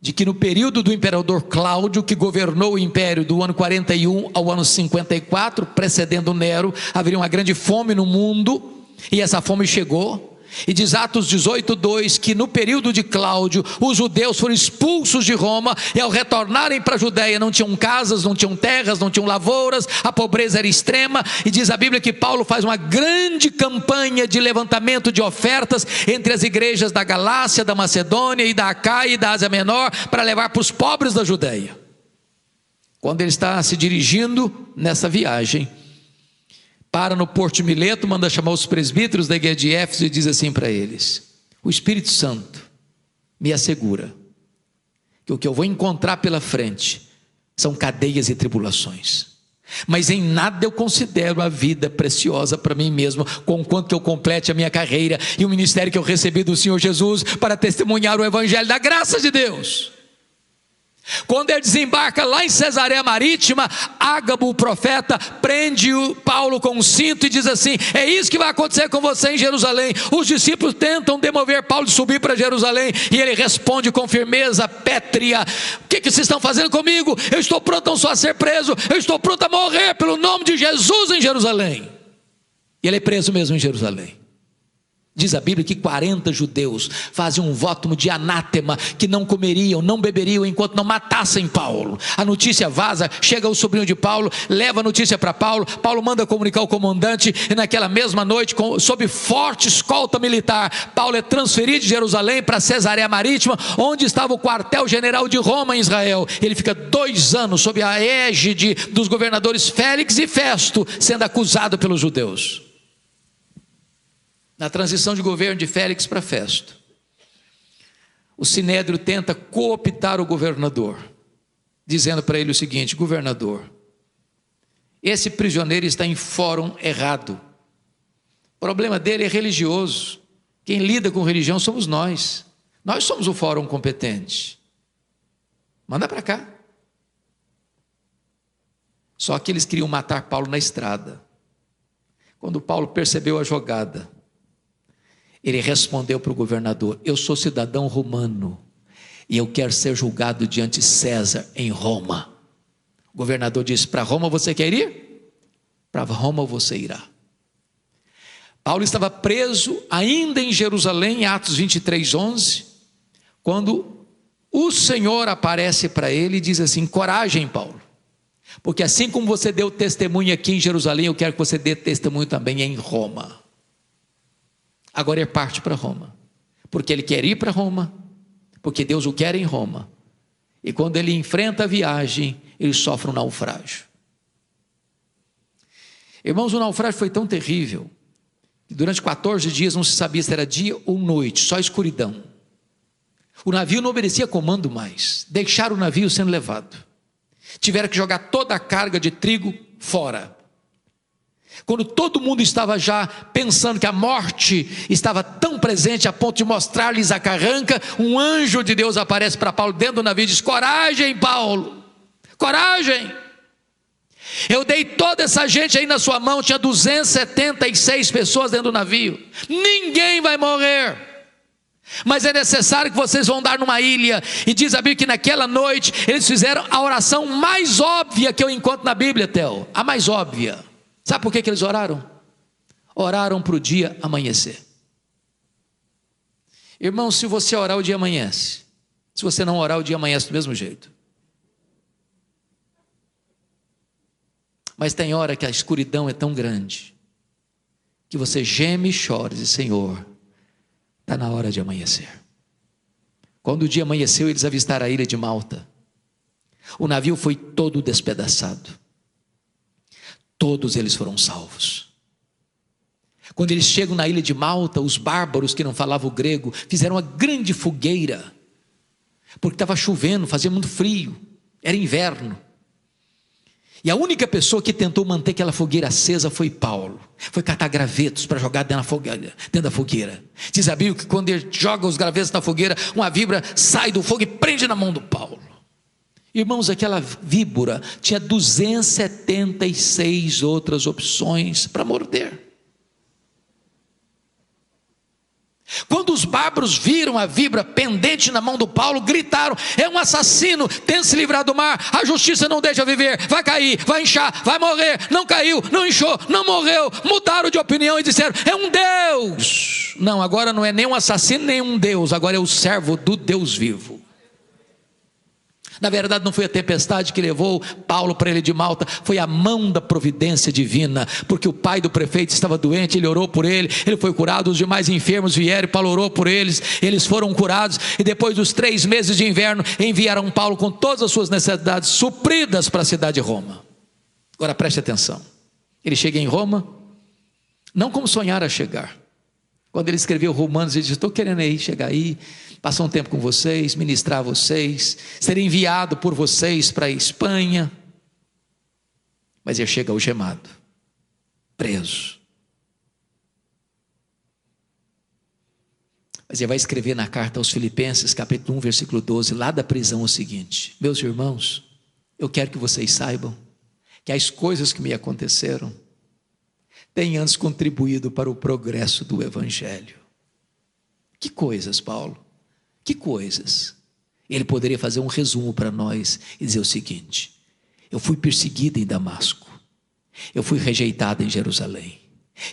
de que no período do imperador Cláudio, que governou o império do ano 41 ao ano 54, precedendo Nero, haveria uma grande fome no mundo, e essa fome chegou. E diz Atos 18, 2 que no período de Cláudio, os judeus foram expulsos de Roma e ao retornarem para a Judéia não tinham casas, não tinham terras, não tinham lavouras, a pobreza era extrema. E diz a Bíblia que Paulo faz uma grande campanha de levantamento de ofertas entre as igrejas da Galácia, da Macedônia e da Acaia e da Ásia Menor para levar para os pobres da Judéia. Quando ele está se dirigindo nessa viagem, para no Porto Mileto, manda chamar os presbíteros da igreja de Éfeso e diz assim para eles: O Espírito Santo me assegura que o que eu vou encontrar pela frente são cadeias e tribulações. Mas em nada eu considero a vida preciosa para mim mesmo, conquanto que eu complete a minha carreira e o ministério que eu recebi do Senhor Jesus para testemunhar o Evangelho da graça de Deus. Quando ele desembarca lá em Cesareia Marítima, Ágabo, o profeta, prende o Paulo com um cinto e diz assim: É isso que vai acontecer com você em Jerusalém. Os discípulos tentam demover Paulo de subir para Jerusalém e ele responde com firmeza pétrea: O que, que vocês estão fazendo comigo? Eu estou pronto não só a ser preso, eu estou pronto a morrer pelo nome de Jesus em Jerusalém. E ele é preso mesmo em Jerusalém. Diz a Bíblia que 40 judeus fazem um voto de anátema que não comeriam, não beberiam enquanto não matassem Paulo. A notícia vaza, chega o sobrinho de Paulo, leva a notícia para Paulo. Paulo manda comunicar ao comandante e naquela mesma noite, sob forte escolta militar, Paulo é transferido de Jerusalém para Cesareia Marítima, onde estava o quartel-general de Roma em Israel. Ele fica dois anos sob a égide dos governadores Félix e Festo, sendo acusado pelos judeus na transição de governo de Félix para Festo, o Sinédrio tenta cooptar o governador, dizendo para ele o seguinte: governador, esse prisioneiro está em fórum errado. O problema dele é religioso. Quem lida com religião somos nós. Nós somos o fórum competente. Manda para cá. Só que eles queriam matar Paulo na estrada. Quando Paulo percebeu a jogada, ele respondeu para o governador: Eu sou cidadão romano e eu quero ser julgado diante César em Roma. O governador disse: Para Roma você quer ir? Para Roma você irá. Paulo estava preso ainda em Jerusalém, em Atos 23, 11, quando o Senhor aparece para ele e diz assim: Coragem, Paulo, porque assim como você deu testemunho aqui em Jerusalém, eu quero que você dê testemunho também em Roma. Agora ele parte para Roma, porque ele quer ir para Roma, porque Deus o quer em Roma. E quando ele enfrenta a viagem, ele sofre um naufrágio. Irmãos, o naufrágio foi tão terrível que durante 14 dias não se sabia se era dia ou noite, só escuridão. O navio não obedecia comando mais, deixaram o navio sendo levado. Tiveram que jogar toda a carga de trigo fora. Quando todo mundo estava já pensando que a morte estava tão presente a ponto de mostrar-lhes a carranca, um anjo de Deus aparece para Paulo dentro do navio e diz: Coragem, Paulo, coragem. Eu dei toda essa gente aí na sua mão, tinha 276 pessoas dentro do navio, ninguém vai morrer. Mas é necessário que vocês vão dar numa ilha, e diz a Bíblia que naquela noite eles fizeram a oração mais óbvia que eu encontro na Bíblia, Theo, a mais óbvia. Sabe por que, que eles oraram? Oraram para o dia amanhecer. Irmão, se você orar, o dia amanhece. Se você não orar, o dia amanhece do mesmo jeito. Mas tem hora que a escuridão é tão grande que você geme e chora e diz: Senhor, está na hora de amanhecer. Quando o dia amanheceu, eles avistaram a ilha de Malta. O navio foi todo despedaçado. Todos eles foram salvos. Quando eles chegam na ilha de Malta, os bárbaros que não falavam grego fizeram uma grande fogueira, porque estava chovendo, fazia muito frio, era inverno. E a única pessoa que tentou manter aquela fogueira acesa foi Paulo. Foi catar gravetos para jogar dentro da, fogueira, dentro da fogueira. Diz a Bíblia que quando ele joga os gravetos na fogueira, uma víbora sai do fogo e prende na mão do Paulo. Irmãos, aquela víbora tinha 276 outras opções para morder. Quando os bárbaros viram a vibra pendente na mão do Paulo, gritaram: É um assassino, tenta se livrar do mar, a justiça não deixa viver, vai cair, vai inchar, vai morrer. Não caiu, não inchou, não morreu. Mudaram de opinião e disseram: É um Deus. Não, agora não é nem um assassino, nem um Deus, agora é o servo do Deus vivo. Na verdade, não foi a tempestade que levou Paulo para ele de Malta, foi a mão da providência divina, porque o pai do prefeito estava doente, ele orou por ele, ele foi curado, os demais enfermos vieram, Paulo orou por eles, eles foram curados, e depois dos três meses de inverno, enviaram Paulo com todas as suas necessidades supridas para a cidade de Roma. Agora preste atenção, ele chega em Roma, não como sonhar a chegar, quando ele escreveu Romanos, ele disse: Estou querendo aí chegar aí, passar um tempo com vocês, ministrar vocês, ser enviado por vocês para a Espanha. Mas ele chega algemado, preso. Mas ele vai escrever na carta aos Filipenses, capítulo 1, versículo 12, lá da prisão, o seguinte: Meus irmãos, eu quero que vocês saibam que as coisas que me aconteceram têm antes contribuído para o progresso do Evangelho. Que coisas, Paulo? Que coisas? Ele poderia fazer um resumo para nós e dizer o seguinte: eu fui perseguido em Damasco, eu fui rejeitado em Jerusalém,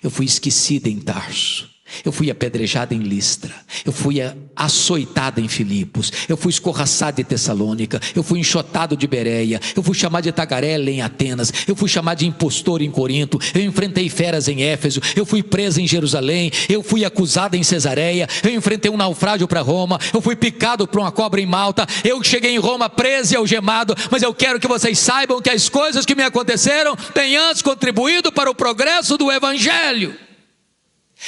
eu fui esquecido em Tarso, eu fui apedrejado em Listra, eu fui açoitado em Filipos, eu fui escorraçado em Tessalônica, eu fui enxotado de Bereia, eu fui chamado de tagarela em Atenas, eu fui chamado de impostor em Corinto, eu enfrentei feras em Éfeso, eu fui preso em Jerusalém, eu fui acusado em Cesareia, eu enfrentei um naufrágio para Roma, eu fui picado por uma cobra em Malta, eu cheguei em Roma preso e algemado, mas eu quero que vocês saibam que as coisas que me aconteceram têm antes contribuído para o progresso do Evangelho.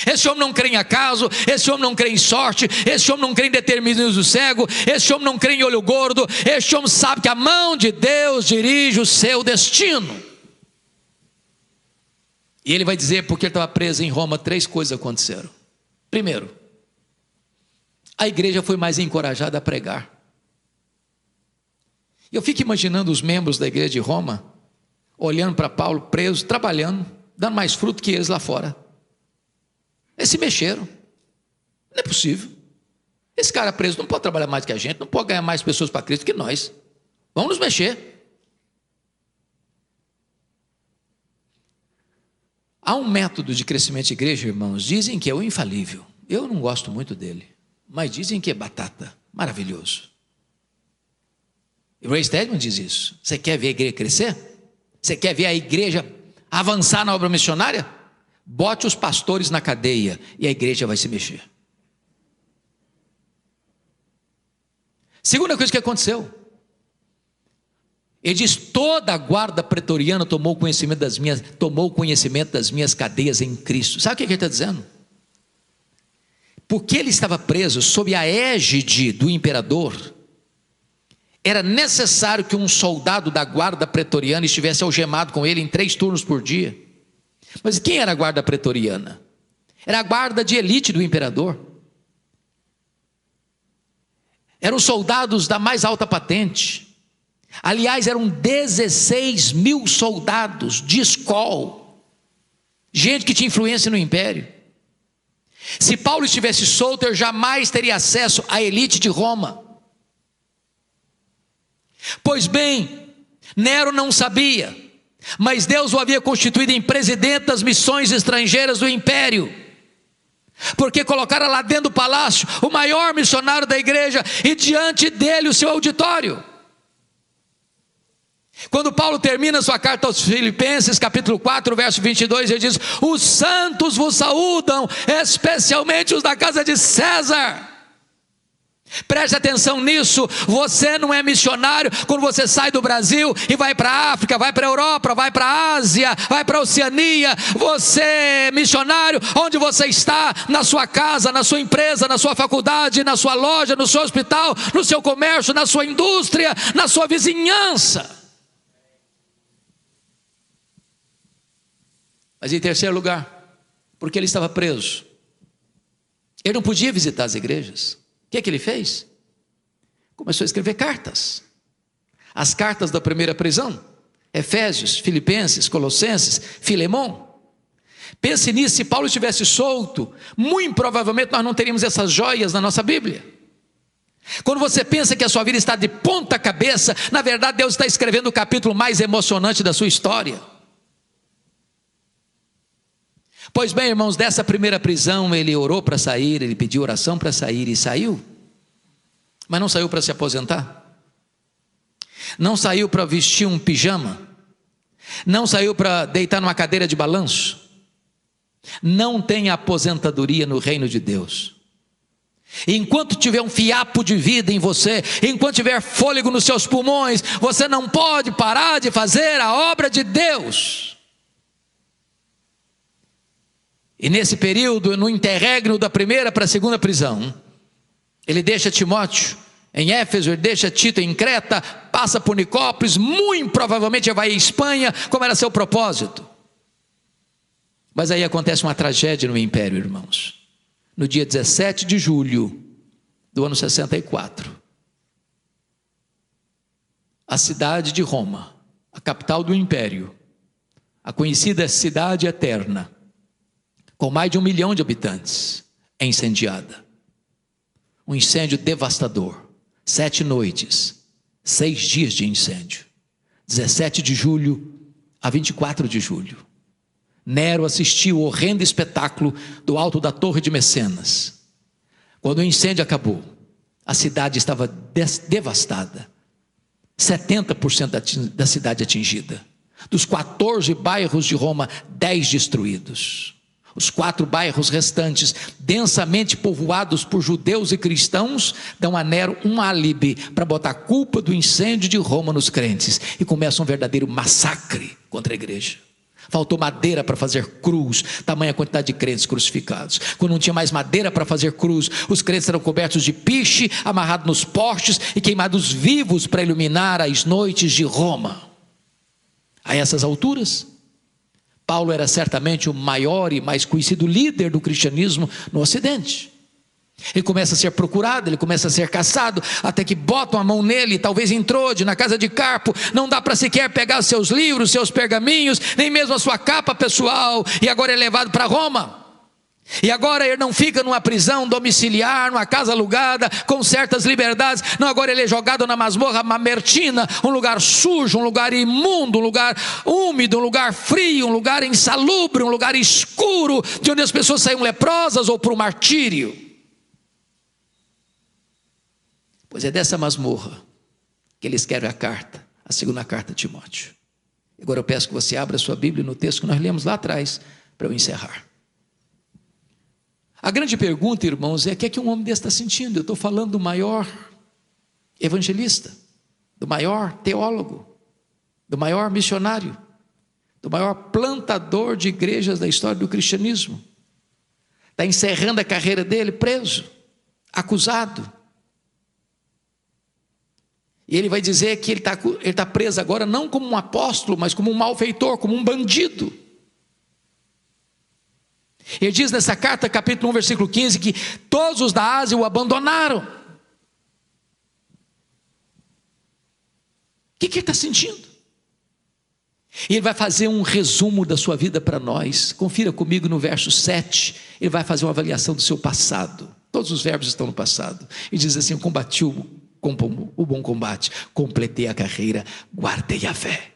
Esse homem não crê em acaso, esse homem não crê em sorte, esse homem não crê em determinismo cego, esse homem não crê em olho gordo, esse homem sabe que a mão de Deus dirige o seu destino. E ele vai dizer, porque ele estava preso em Roma, três coisas aconteceram. Primeiro, a igreja foi mais encorajada a pregar. Eu fico imaginando os membros da igreja de Roma, olhando para Paulo preso, trabalhando, dando mais fruto que eles lá fora. Eles se mexeram. Não é possível. Esse cara preso não pode trabalhar mais que a gente, não pode ganhar mais pessoas para Cristo que nós. Vamos nos mexer. Há um método de crescimento de igreja, irmãos, dizem que é o infalível. Eu não gosto muito dele, mas dizem que é batata, maravilhoso. E Ray Stedman diz isso. Você quer ver a igreja crescer? Você quer ver a igreja avançar na obra missionária? Bote os pastores na cadeia e a igreja vai se mexer. Segunda coisa que aconteceu. Ele diz: toda a guarda pretoriana tomou conhecimento das minhas, tomou conhecimento das minhas cadeias em Cristo. Sabe o que ele está dizendo? Porque ele estava preso sob a égide do imperador, era necessário que um soldado da guarda pretoriana estivesse algemado com ele em três turnos por dia. Mas quem era a guarda pretoriana? Era a guarda de elite do imperador. Eram soldados da mais alta patente. Aliás, eram 16 mil soldados de escola, gente que tinha influência no império. Se Paulo estivesse solto, ele jamais teria acesso à elite de Roma. Pois bem, Nero não sabia mas Deus o havia constituído em presidente das missões estrangeiras do império. Porque colocaram lá dentro do palácio o maior missionário da igreja e diante dele o seu auditório. Quando Paulo termina sua carta aos Filipenses, capítulo 4, verso 22, ele diz: Os santos vos saúdam, especialmente os da casa de César. Preste atenção nisso, você não é missionário quando você sai do Brasil e vai para a África, vai para a Europa, vai para a Ásia, vai para a Oceania. Você é missionário onde você está, na sua casa, na sua empresa, na sua faculdade, na sua loja, no seu hospital, no seu comércio, na sua indústria, na sua vizinhança. Mas em terceiro lugar, porque ele estava preso. Ele não podia visitar as igrejas. O que, é que ele fez? Começou a escrever cartas. As cartas da primeira prisão. Efésios, Filipenses, Colossenses, Filemão. Pense nisso, se Paulo estivesse solto, muito provavelmente nós não teríamos essas joias na nossa Bíblia. Quando você pensa que a sua vida está de ponta cabeça, na verdade Deus está escrevendo o capítulo mais emocionante da sua história. Pois bem, irmãos, dessa primeira prisão ele orou para sair, ele pediu oração para sair e saiu. Mas não saiu para se aposentar. Não saiu para vestir um pijama. Não saiu para deitar numa cadeira de balanço. Não tem aposentadoria no reino de Deus. Enquanto tiver um fiapo de vida em você, enquanto tiver fôlego nos seus pulmões, você não pode parar de fazer a obra de Deus. E nesse período, no interregno da primeira para a segunda prisão, ele deixa Timóteo em Éfeso, ele deixa Tito em Creta, passa por Nicópolis, muito provavelmente vai à Espanha, como era seu propósito. Mas aí acontece uma tragédia no império, irmãos. No dia 17 de julho do ano 64, a cidade de Roma, a capital do império, a conhecida cidade eterna, com mais de um milhão de habitantes, é incendiada. Um incêndio devastador. Sete noites, seis dias de incêndio. 17 de julho a 24 de julho. Nero assistiu o horrendo espetáculo do alto da Torre de Mecenas. Quando o incêndio acabou, a cidade estava devastada. 70% da cidade atingida. Dos 14 bairros de Roma, 10 destruídos. Os quatro bairros restantes, densamente povoados por judeus e cristãos, dão a Nero um álibi para botar a culpa do incêndio de Roma nos crentes e começa um verdadeiro massacre contra a igreja. Faltou madeira para fazer cruz, tamanha quantidade de crentes crucificados. Quando não tinha mais madeira para fazer cruz, os crentes eram cobertos de piche, amarrados nos postes e queimados vivos para iluminar as noites de Roma. A essas alturas, Paulo era certamente o maior e mais conhecido líder do cristianismo no Ocidente. Ele começa a ser procurado, ele começa a ser caçado, até que botam a mão nele, talvez em Trode, na casa de Carpo, não dá para sequer pegar seus livros, seus pergaminhos, nem mesmo a sua capa pessoal, e agora é levado para Roma. E agora ele não fica numa prisão domiciliar, numa casa alugada, com certas liberdades. Não, agora ele é jogado na masmorra mamertina, um lugar sujo, um lugar imundo, um lugar úmido, um lugar frio, um lugar insalubre, um lugar escuro, de onde as pessoas saem leprosas ou para o martírio. Pois é dessa masmorra que ele escreve a carta, a segunda carta de Timóteo. Agora eu peço que você abra sua Bíblia no texto que nós lemos lá atrás, para eu encerrar. A grande pergunta, irmãos, é o que é que um homem desse está sentindo? Eu estou falando do maior evangelista, do maior teólogo, do maior missionário, do maior plantador de igrejas da história do cristianismo. Está encerrando a carreira dele preso, acusado. E ele vai dizer que ele está tá preso agora não como um apóstolo, mas como um malfeitor, como um bandido. Ele diz nessa carta, capítulo 1, versículo 15, que todos os da Ásia o abandonaram. O que, que ele está sentindo? E ele vai fazer um resumo da sua vida para nós. Confira comigo no verso 7. Ele vai fazer uma avaliação do seu passado. Todos os verbos estão no passado. E diz assim: combati o, o bom combate, completei a carreira, guardei a fé.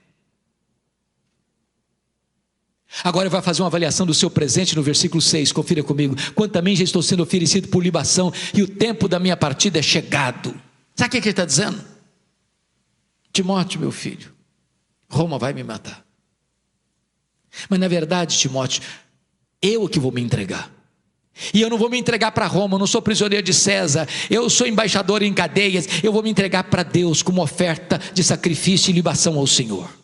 Agora vai fazer uma avaliação do seu presente no versículo 6, confira comigo. Quanto também já estou sendo oferecido por libação e o tempo da minha partida é chegado. Sabe o que ele está dizendo? Timóteo, meu filho, Roma vai me matar. Mas na verdade, Timóteo, eu que vou me entregar. E eu não vou me entregar para Roma, eu não sou prisioneiro de César, eu sou embaixador em cadeias, eu vou me entregar para Deus como oferta de sacrifício e libação ao Senhor.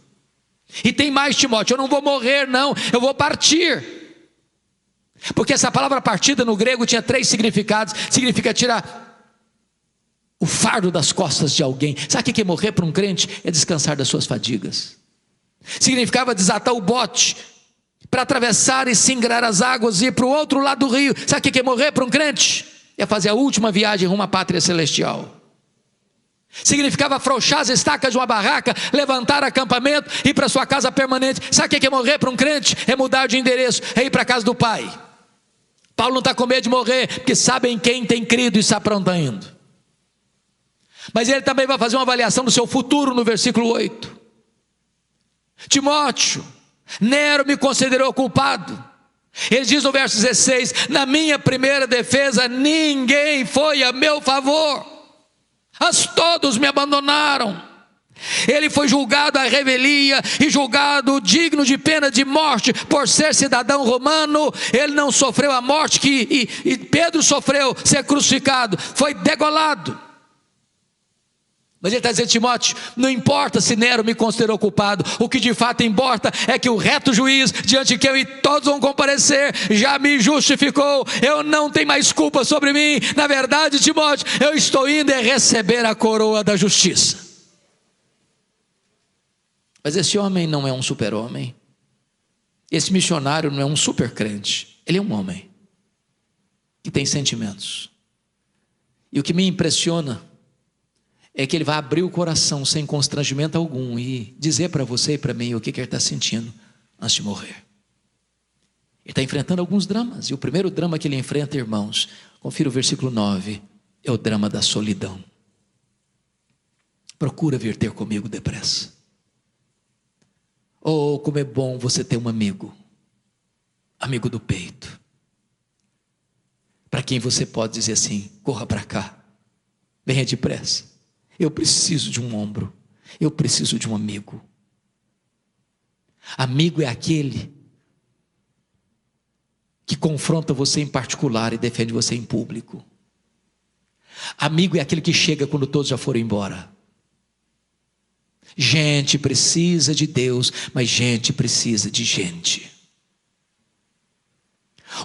E tem mais, Timóteo, eu não vou morrer, não, eu vou partir. Porque essa palavra partida no grego tinha três significados: significa tirar o fardo das costas de alguém. Sabe o que é morrer para um crente? É descansar das suas fadigas. Significava desatar o bote para atravessar e singrar as águas e ir para o outro lado do rio. Sabe o que é morrer para um crente? É fazer a última viagem rumo à pátria celestial. Significava afrouxar as estacas de uma barraca, levantar acampamento e ir para sua casa permanente. Sabe o que é morrer para um crente? É mudar de endereço, é ir para a casa do Pai. Paulo não está com medo de morrer, porque sabem quem tem crido e está pronto indo. Mas ele também vai fazer uma avaliação do seu futuro no versículo 8. Timóteo, Nero me considerou culpado. Ele diz no verso 16: Na minha primeira defesa, ninguém foi a meu favor, as todos me abandonaram. Ele foi julgado à revelia e julgado digno de pena de morte por ser cidadão romano. Ele não sofreu a morte que e, e Pedro sofreu, ser crucificado, foi degolado. Mas ele está dizendo, Timóteo, não importa se Nero me considerou culpado, o que de fato importa é que o reto juiz, diante de quem eu e todos vão comparecer, já me justificou, eu não tenho mais culpa sobre mim. Na verdade, Timóteo, eu estou indo é receber a coroa da justiça. Mas esse homem não é um super-homem, esse missionário não é um super-crente, ele é um homem que tem sentimentos. E o que me impressiona é que ele vai abrir o coração sem constrangimento algum e dizer para você e para mim o que, que ele está sentindo antes de morrer. Ele está enfrentando alguns dramas, e o primeiro drama que ele enfrenta, irmãos, confira o versículo 9, é o drama da solidão. Procura vir ter comigo depressa. Oh, como é bom você ter um amigo, amigo do peito, para quem você pode dizer assim: corra para cá, venha depressa. Eu preciso de um ombro. Eu preciso de um amigo. Amigo é aquele que confronta você em particular e defende você em público. Amigo é aquele que chega quando todos já foram embora. Gente precisa de Deus, mas gente precisa de gente.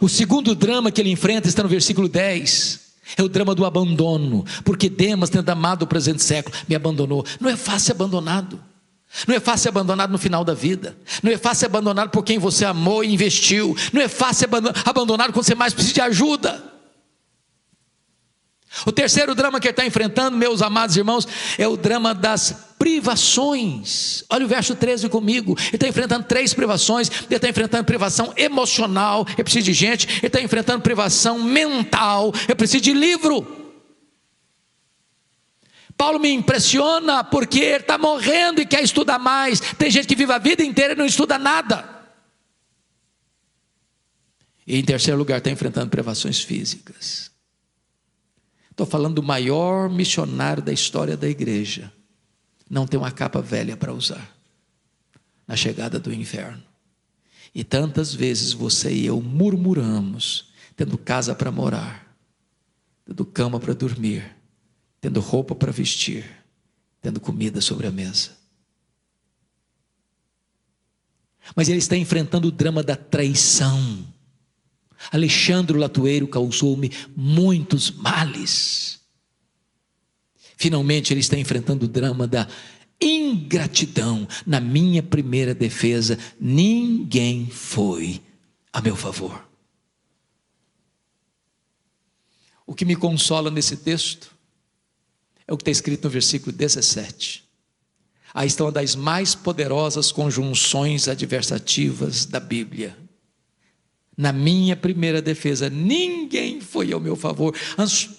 O segundo drama que ele enfrenta está no versículo 10. É o drama do abandono, porque Demas, tendo amado o presente século, me abandonou. Não é fácil ser abandonado. Não é fácil ser abandonado no final da vida. Não é fácil ser abandonado por quem você amou e investiu. Não é fácil ser abandonado quando você mais precisa de ajuda. O terceiro drama que ele está enfrentando, meus amados irmãos, é o drama das privações. Olha o verso 13 comigo. Ele está enfrentando três privações. Ele está enfrentando privação emocional. Ele precisa de gente. Ele está enfrentando privação mental. Ele precisa de livro. Paulo me impressiona porque ele está morrendo e quer estudar mais. Tem gente que vive a vida inteira e não estuda nada. E em terceiro lugar, está enfrentando privações físicas. Estou falando do maior missionário da história da igreja. Não tem uma capa velha para usar na chegada do inverno. E tantas vezes você e eu murmuramos, tendo casa para morar, tendo cama para dormir, tendo roupa para vestir, tendo comida sobre a mesa. Mas ele está enfrentando o drama da traição. Alexandre Latueiro causou-me muitos males. Finalmente ele está enfrentando o drama da ingratidão. Na minha primeira defesa, ninguém foi a meu favor. O que me consola nesse texto é o que está escrito no versículo 17. Aí estão das mais poderosas conjunções adversativas da Bíblia. Na minha primeira defesa, ninguém foi ao meu favor,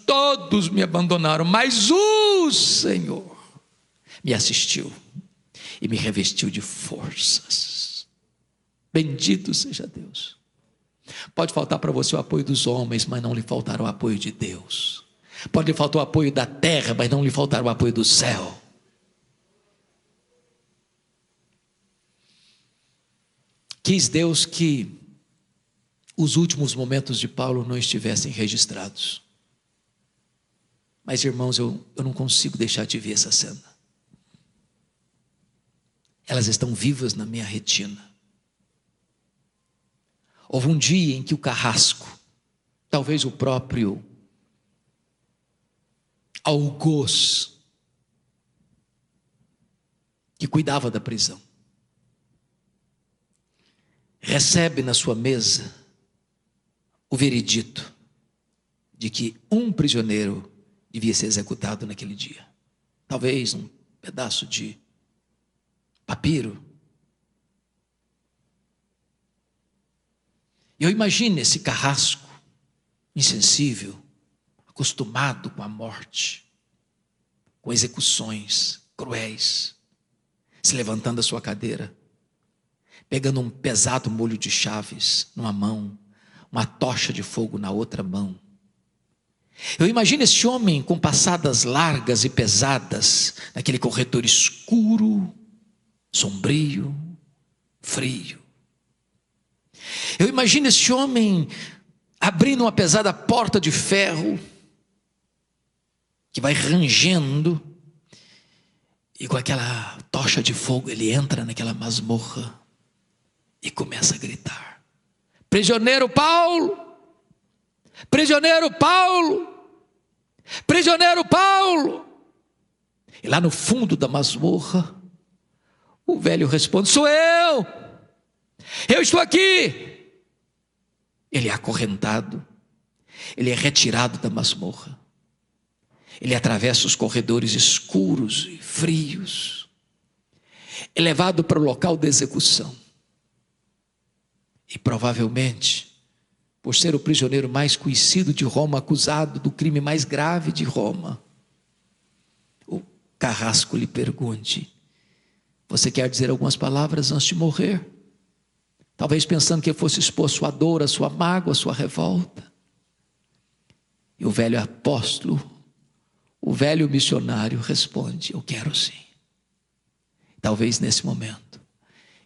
todos me abandonaram, mas o Senhor me assistiu e me revestiu de forças. Bendito seja Deus. Pode faltar para você o apoio dos homens, mas não lhe faltará o apoio de Deus. Pode lhe faltar o apoio da terra, mas não lhe faltará o apoio do céu. Quis Deus que os últimos momentos de Paulo não estivessem registrados. Mas, irmãos, eu, eu não consigo deixar de ver essa cena. Elas estão vivas na minha retina. Houve um dia em que o carrasco, talvez o próprio algoz, que cuidava da prisão, recebe na sua mesa o veredito de que um prisioneiro devia ser executado naquele dia. Talvez um pedaço de papiro. Eu imagino esse carrasco insensível, acostumado com a morte, com execuções cruéis, se levantando da sua cadeira, pegando um pesado molho de chaves numa mão, uma tocha de fogo na outra mão, eu imagino esse homem com passadas largas e pesadas, naquele corredor escuro, sombrio, frio. Eu imagino esse homem abrindo uma pesada porta de ferro, que vai rangendo, e com aquela tocha de fogo ele entra naquela masmorra e começa a gritar: Prisioneiro Paulo! Prisioneiro Paulo! Prisioneiro Paulo! E lá no fundo da masmorra, o velho responde: Sou eu! Eu estou aqui! Ele é acorrentado, ele é retirado da masmorra, ele atravessa os corredores escuros e frios, é levado para o local da execução. E provavelmente, por ser o prisioneiro mais conhecido de Roma, acusado do crime mais grave de Roma. O carrasco lhe pergunte: Você quer dizer algumas palavras antes de morrer? Talvez pensando que fosse expor sua dor, a sua mágoa, a sua revolta. E o velho apóstolo, o velho missionário responde: Eu quero sim. Talvez nesse momento,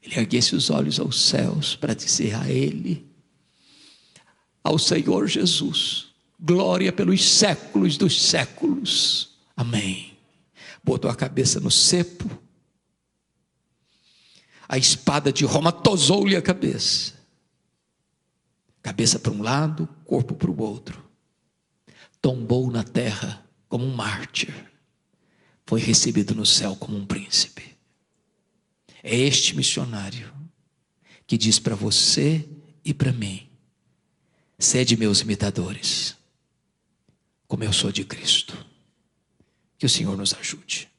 ele erguesse os olhos aos céus para dizer a ele: ao Senhor Jesus. Glória pelos séculos dos séculos. Amém. Botou a cabeça no cepo. A espada de Roma tosou-lhe a cabeça. Cabeça para um lado, corpo para o outro. Tombou na terra como um mártir. Foi recebido no céu como um príncipe. É este missionário que diz para você e para mim: Sede meus imitadores, como eu sou de Cristo. Que o Senhor nos ajude.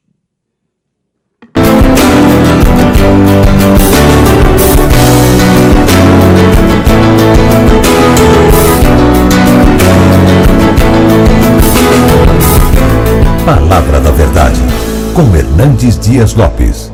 Palavra da Verdade, com Hernandes Dias Lopes.